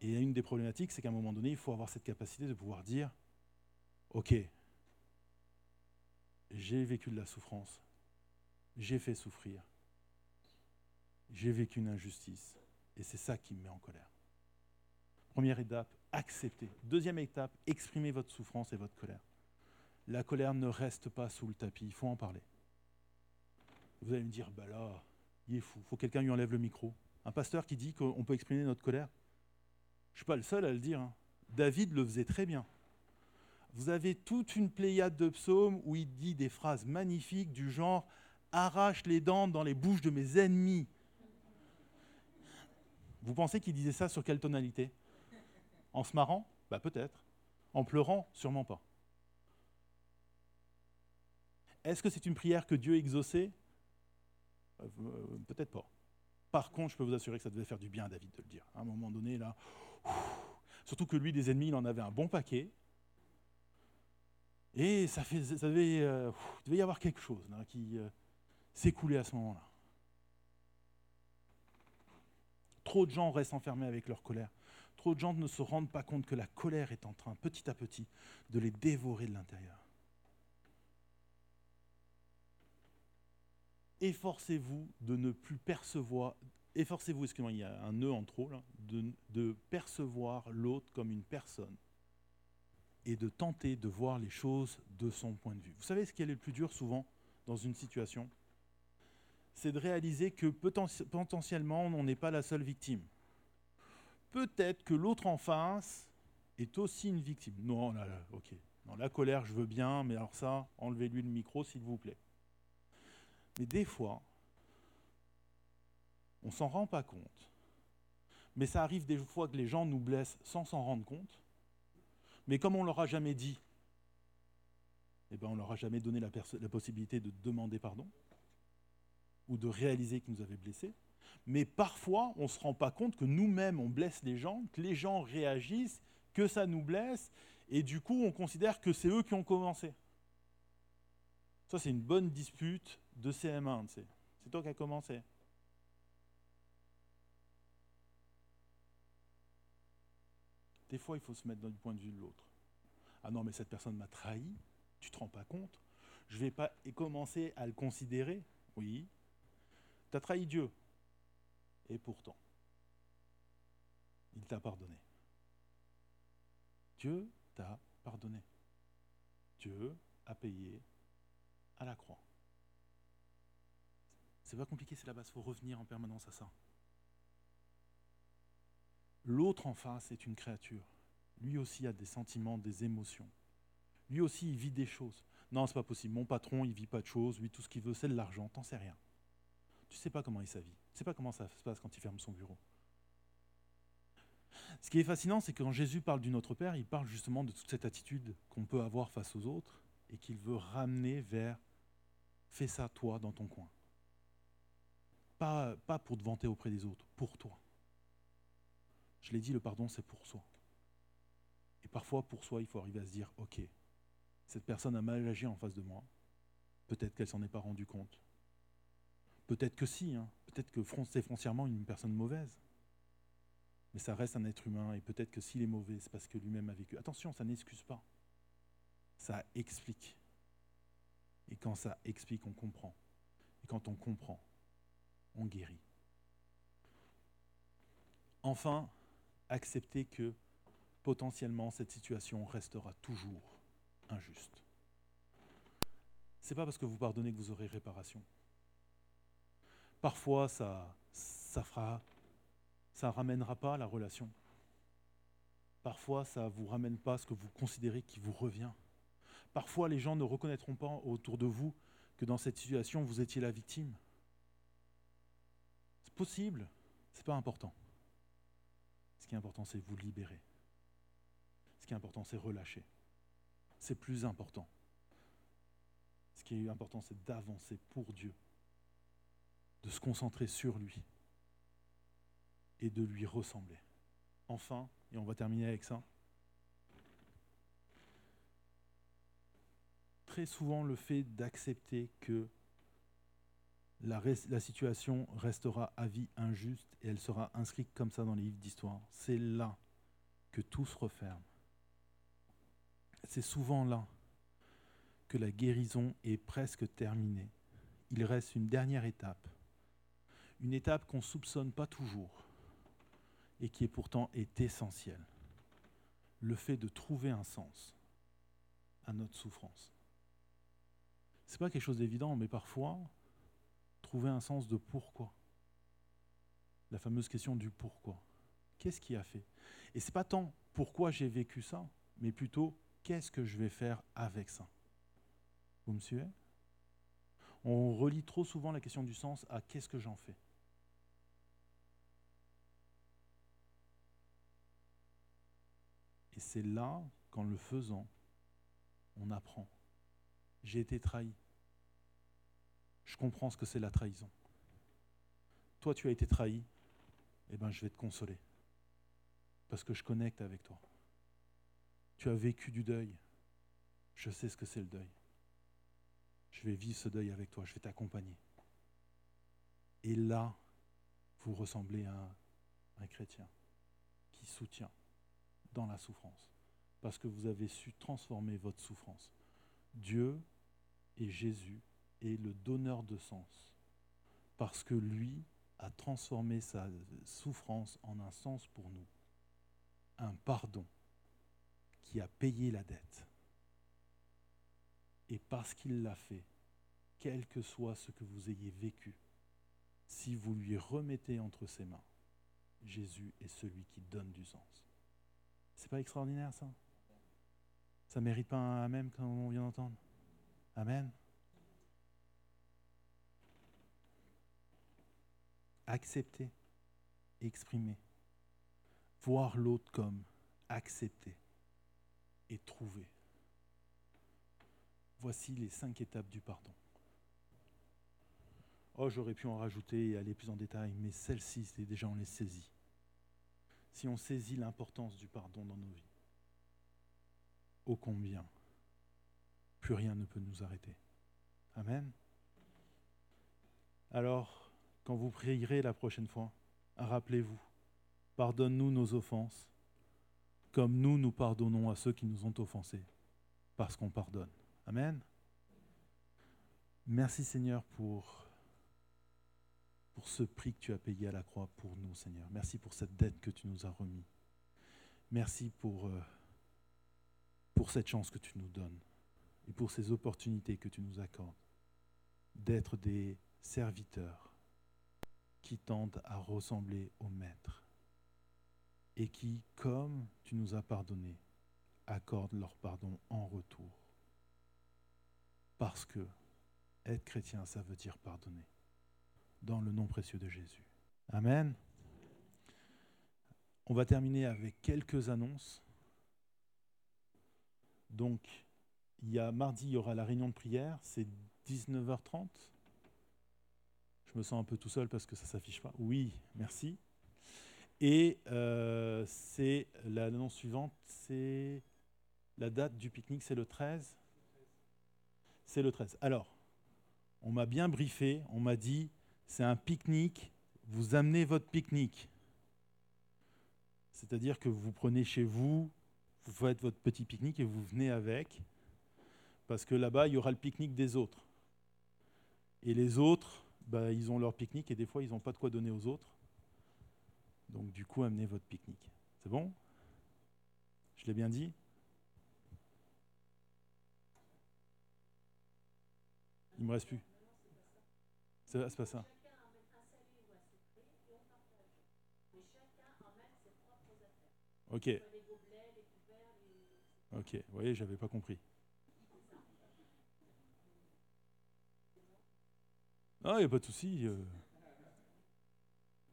Et une des problématiques, c'est qu'à un moment donné, il faut avoir cette capacité de pouvoir dire, OK, j'ai vécu de la souffrance, j'ai fait souffrir, j'ai vécu une injustice, et c'est ça qui me met en colère. Première étape, accepter. Deuxième étape, exprimer votre souffrance et votre colère. La colère ne reste pas sous le tapis, il faut en parler. Vous allez me dire, bah là, il est fou, faut que quelqu'un lui enlève le micro. Un pasteur qui dit qu'on peut exprimer notre colère. Je ne suis pas le seul à le dire. Hein. David le faisait très bien. Vous avez toute une pléiade de psaumes où il dit des phrases magnifiques du genre Arrache les dents dans les bouches de mes ennemis. Vous pensez qu'il disait ça sur quelle tonalité? En se marrant Bah peut-être. En pleurant Sûrement pas. Est-ce que c'est une prière que Dieu exauçait? Euh, Peut-être pas. Par contre, je peux vous assurer que ça devait faire du bien à David de le dire. À un moment donné, là, surtout que lui, des ennemis, il en avait un bon paquet. Et ça, fait, ça devait, euh, devait y avoir quelque chose qui euh, s'écoulait à ce moment-là. Trop de gens restent enfermés avec leur colère. De gens ne se rendent pas compte que la colère est en train, petit à petit, de les dévorer de l'intérieur. efforcez-vous de ne plus percevoir, efforcez-vous, excusez-moi, il y a un nœud en trop, de percevoir l'autre comme une personne et de tenter de voir les choses de son point de vue. Vous savez ce qui est le plus dur souvent dans une situation? C'est de réaliser que potentiellement on n'est pas la seule victime. Peut-être que l'autre en face est aussi une victime. Non, là, là, ok. Non, la colère, je veux bien, mais alors ça, enlevez-lui le micro, s'il vous plaît. Mais des fois, on s'en rend pas compte. Mais ça arrive des fois que les gens nous blessent sans s'en rendre compte. Mais comme on leur a jamais dit, eh ben on leur a jamais donné la possibilité de demander pardon ou de réaliser qu'ils nous avaient blessés. Mais parfois, on ne se rend pas compte que nous-mêmes, on blesse les gens, que les gens réagissent, que ça nous blesse, et du coup, on considère que c'est eux qui ont commencé. Ça, c'est une bonne dispute de CM1, C'est toi qui as commencé. Des fois, il faut se mettre dans le point de vue de l'autre. Ah non, mais cette personne m'a trahi, tu ne te rends pas compte? Je ne vais pas commencer à le considérer? Oui. Tu as trahi Dieu. Et pourtant, il t'a pardonné. Dieu t'a pardonné. Dieu a payé à la croix. C'est pas compliqué, c'est la base, il faut revenir en permanence à ça. L'autre en face est une créature. Lui aussi a des sentiments, des émotions. Lui aussi, il vit des choses. Non, c'est pas possible. Mon patron, il vit pas de choses. Lui, tout ce qu'il veut, c'est de l'argent. T'en sais rien. Tu sais pas comment il sa vie. Tu sais pas comment ça se passe quand il ferme son bureau. Ce qui est fascinant, c'est que quand Jésus parle du Notre Père, il parle justement de toute cette attitude qu'on peut avoir face aux autres et qu'il veut ramener vers fais ça toi dans ton coin. Pas, pas pour te vanter auprès des autres, pour toi. Je l'ai dit, le pardon, c'est pour soi. Et parfois, pour soi, il faut arriver à se dire, OK, cette personne a mal agi en face de moi. Peut-être qu'elle s'en est pas rendue compte. Peut-être que si, hein. peut-être que c'est foncièrement une personne mauvaise. Mais ça reste un être humain, et peut-être que s'il est mauvais, c'est parce que lui-même a vécu. Attention, ça n'excuse pas ça explique. Et quand ça explique, on comprend. Et quand on comprend, on guérit. Enfin, accepter que potentiellement cette situation restera toujours injuste. C'est pas parce que vous pardonnez que vous aurez réparation. Parfois, ça, ça fera, ça ramènera pas la relation. Parfois, ça vous ramène pas ce que vous considérez qui vous revient. Parfois, les gens ne reconnaîtront pas autour de vous que dans cette situation, vous étiez la victime. C'est possible, ce n'est pas important. Ce qui est important, c'est vous libérer. Ce qui est important, c'est relâcher. c'est plus important. Ce qui est important, c'est d'avancer pour Dieu, de se concentrer sur lui et de lui ressembler. Enfin, et on va terminer avec ça, très souvent le fait d'accepter que la, situation restera à vie injuste et elle sera inscrite comme ça dans les livres d'histoire. C'est là que tout se referme. C'est souvent là que la guérison est presque terminée. Il reste une dernière étape, une étape qu'on ne soupçonne pas toujours et qui est pourtant essentielle. Le fait de trouver un sens à notre souffrance. Ce n'est pas quelque chose d'évident, mais parfois, trouver un sens de pourquoi. La fameuse question du pourquoi. Qu'est-ce qui a fait? Et ce n'est pas tant pourquoi j'ai vécu ça, mais plutôt qu'est-ce que je vais faire avec ça? Vous me suivez? On relie trop souvent la question du sens à qu'est-ce que j'en fais Et c'est là qu'en le faisant, on apprend. J'ai été trahi. Je comprends ce que c'est la trahison. Toi, tu as été trahi. Eh bien, je vais te consoler. Parce que je connecte avec toi. Tu as vécu du deuil. Je sais ce que c'est le deuil. Je vais vivre ce deuil avec toi. Je vais t'accompagner. Et là, vous ressemblez à un chrétien qui soutient dans la souffrance. Parce que vous avez su transformer votre souffrance. Dieu et Jésus est le donneur de sens. Parce que lui a transformé sa souffrance en un sens pour nous. Un pardon qui a payé la dette. Et parce qu'il l'a fait, quel que soit ce que vous ayez vécu, si vous lui remettez entre ses mains, Jésus est celui qui donne du sens. C'est pas extraordinaire ça Ça mérite pas un Amen comme on vient d'entendre Amen Accepter, exprimer, voir l'autre comme accepter et trouver. Voici les cinq étapes du pardon. Oh, j'aurais pu en rajouter et aller plus en détail, mais celle-ci, déjà on les saisit. Si on saisit l'importance du pardon dans nos vies, ô combien plus rien ne peut nous arrêter. Amen. Alors, quand vous prierez la prochaine fois, rappelez-vous, pardonne-nous nos offenses, comme nous nous pardonnons à ceux qui nous ont offensés, parce qu'on pardonne. Amen. Merci Seigneur pour, pour ce prix que tu as payé à la croix pour nous, Seigneur. Merci pour cette dette que tu nous as remis. Merci pour, euh, pour cette chance que tu nous donnes et pour ces opportunités que tu nous accordes d'être des serviteurs qui tendent à ressembler au Maître et qui, comme tu nous as pardonné, accordent leur pardon en retour. Parce que être chrétien, ça veut dire pardonner. Dans le nom précieux de Jésus. Amen. On va terminer avec quelques annonces. Donc, il y a mardi, il y aura la réunion de prière, c'est 19h30. Je me sens un peu tout seul parce que ça ne s'affiche pas. Oui, merci. Et euh, c'est l'annonce suivante, c'est la date du pique-nique, c'est le 13 C'est le 13. Alors, on m'a bien briefé, on m'a dit, c'est un pique-nique, vous amenez votre pique-nique. C'est-à-dire que vous prenez chez vous, vous faites votre petit pique-nique et vous venez avec, parce que là-bas, il y aura le pique-nique des autres. Et les autres, bah, ils ont leur pique-nique et des fois, ils n'ont pas de quoi donner aux autres. Donc du coup, amenez votre pique-nique. C'est bon? Je l'ai bien dit? Il me reste plus. C'est pas ça. Ok. Ok, vous voyez, j'avais pas compris. Non, il n'y a pas de souci. Il euh.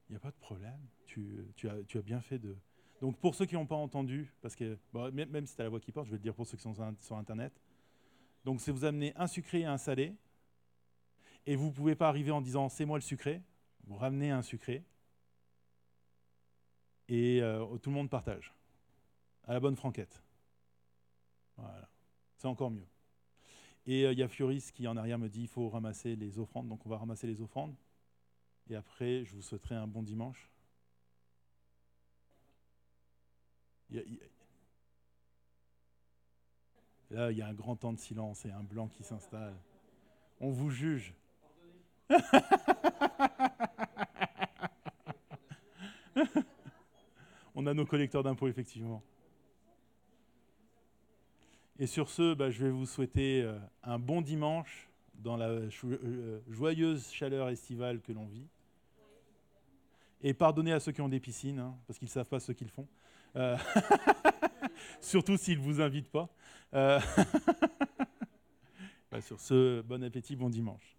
n'y a pas de problème tu, as, bien fait de... Donc pour ceux qui n'ont pas entendu, parce que même si c'est la voix qui porte, je vais le dire pour ceux qui sont sur Internet. Donc c'est vous amener un sucré et un salé, et vous ne pouvez pas arriver en disant c'est moi le sucré, vous ramenez un sucré, et euh, tout le monde partage, à la bonne franquette. Voilà, c'est encore mieux. Et euh, il y a Fioris qui en arrière me dit il faut ramasser les offrandes, donc on va ramasser les offrandes. Et après, je vous souhaiterai un bon dimanche. Là, il y a un grand temps de silence et un blanc qui s'installe. On vous juge. On a nos collecteurs d'impôts, effectivement. Et sur ce, bah, je vais vous souhaiter euh, un bon dimanche dans la euh, joyeuse chaleur estivale que l'on vit. Et pardonnez à ceux qui ont des piscines, hein, parce qu'ils ne savent pas ce qu'ils font. Euh, surtout s'ils ne vous invitent pas. Bah, sur ce, bon appétit, bon dimanche.